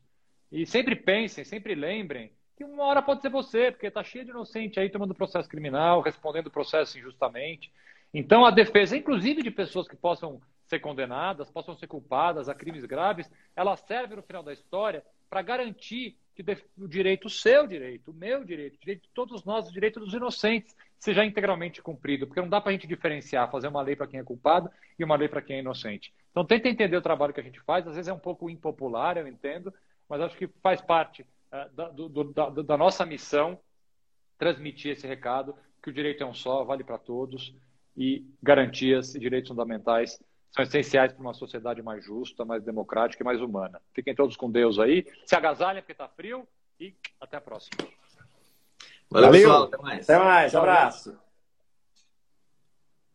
Speaker 2: E sempre pensem, sempre lembrem que uma hora pode ser você, porque está cheio de inocente aí tomando processo criminal, respondendo processo injustamente. Então, a defesa, inclusive de pessoas que possam ser condenadas, possam ser culpadas a crimes graves, ela serve no final da história para garantir que o direito, o seu direito, o meu direito, o direito de todos nós, o direito dos inocentes, seja integralmente cumprido. Porque não dá para a gente diferenciar, fazer uma lei para quem é culpado e uma lei para quem é inocente. Então, tenta entender o trabalho que a gente faz. Às vezes é um pouco impopular, eu entendo, mas acho que faz parte da, do, da, da nossa missão transmitir esse recado que o direito é um só, vale para todos e garantias e direitos fundamentais são essenciais para uma sociedade mais justa, mais democrática e mais humana. Fiquem todos com Deus aí. Se agasalhem porque está frio e até a próxima.
Speaker 1: Valeu, Valeu. pessoal. Até mais.
Speaker 4: Até mais. Um abraço.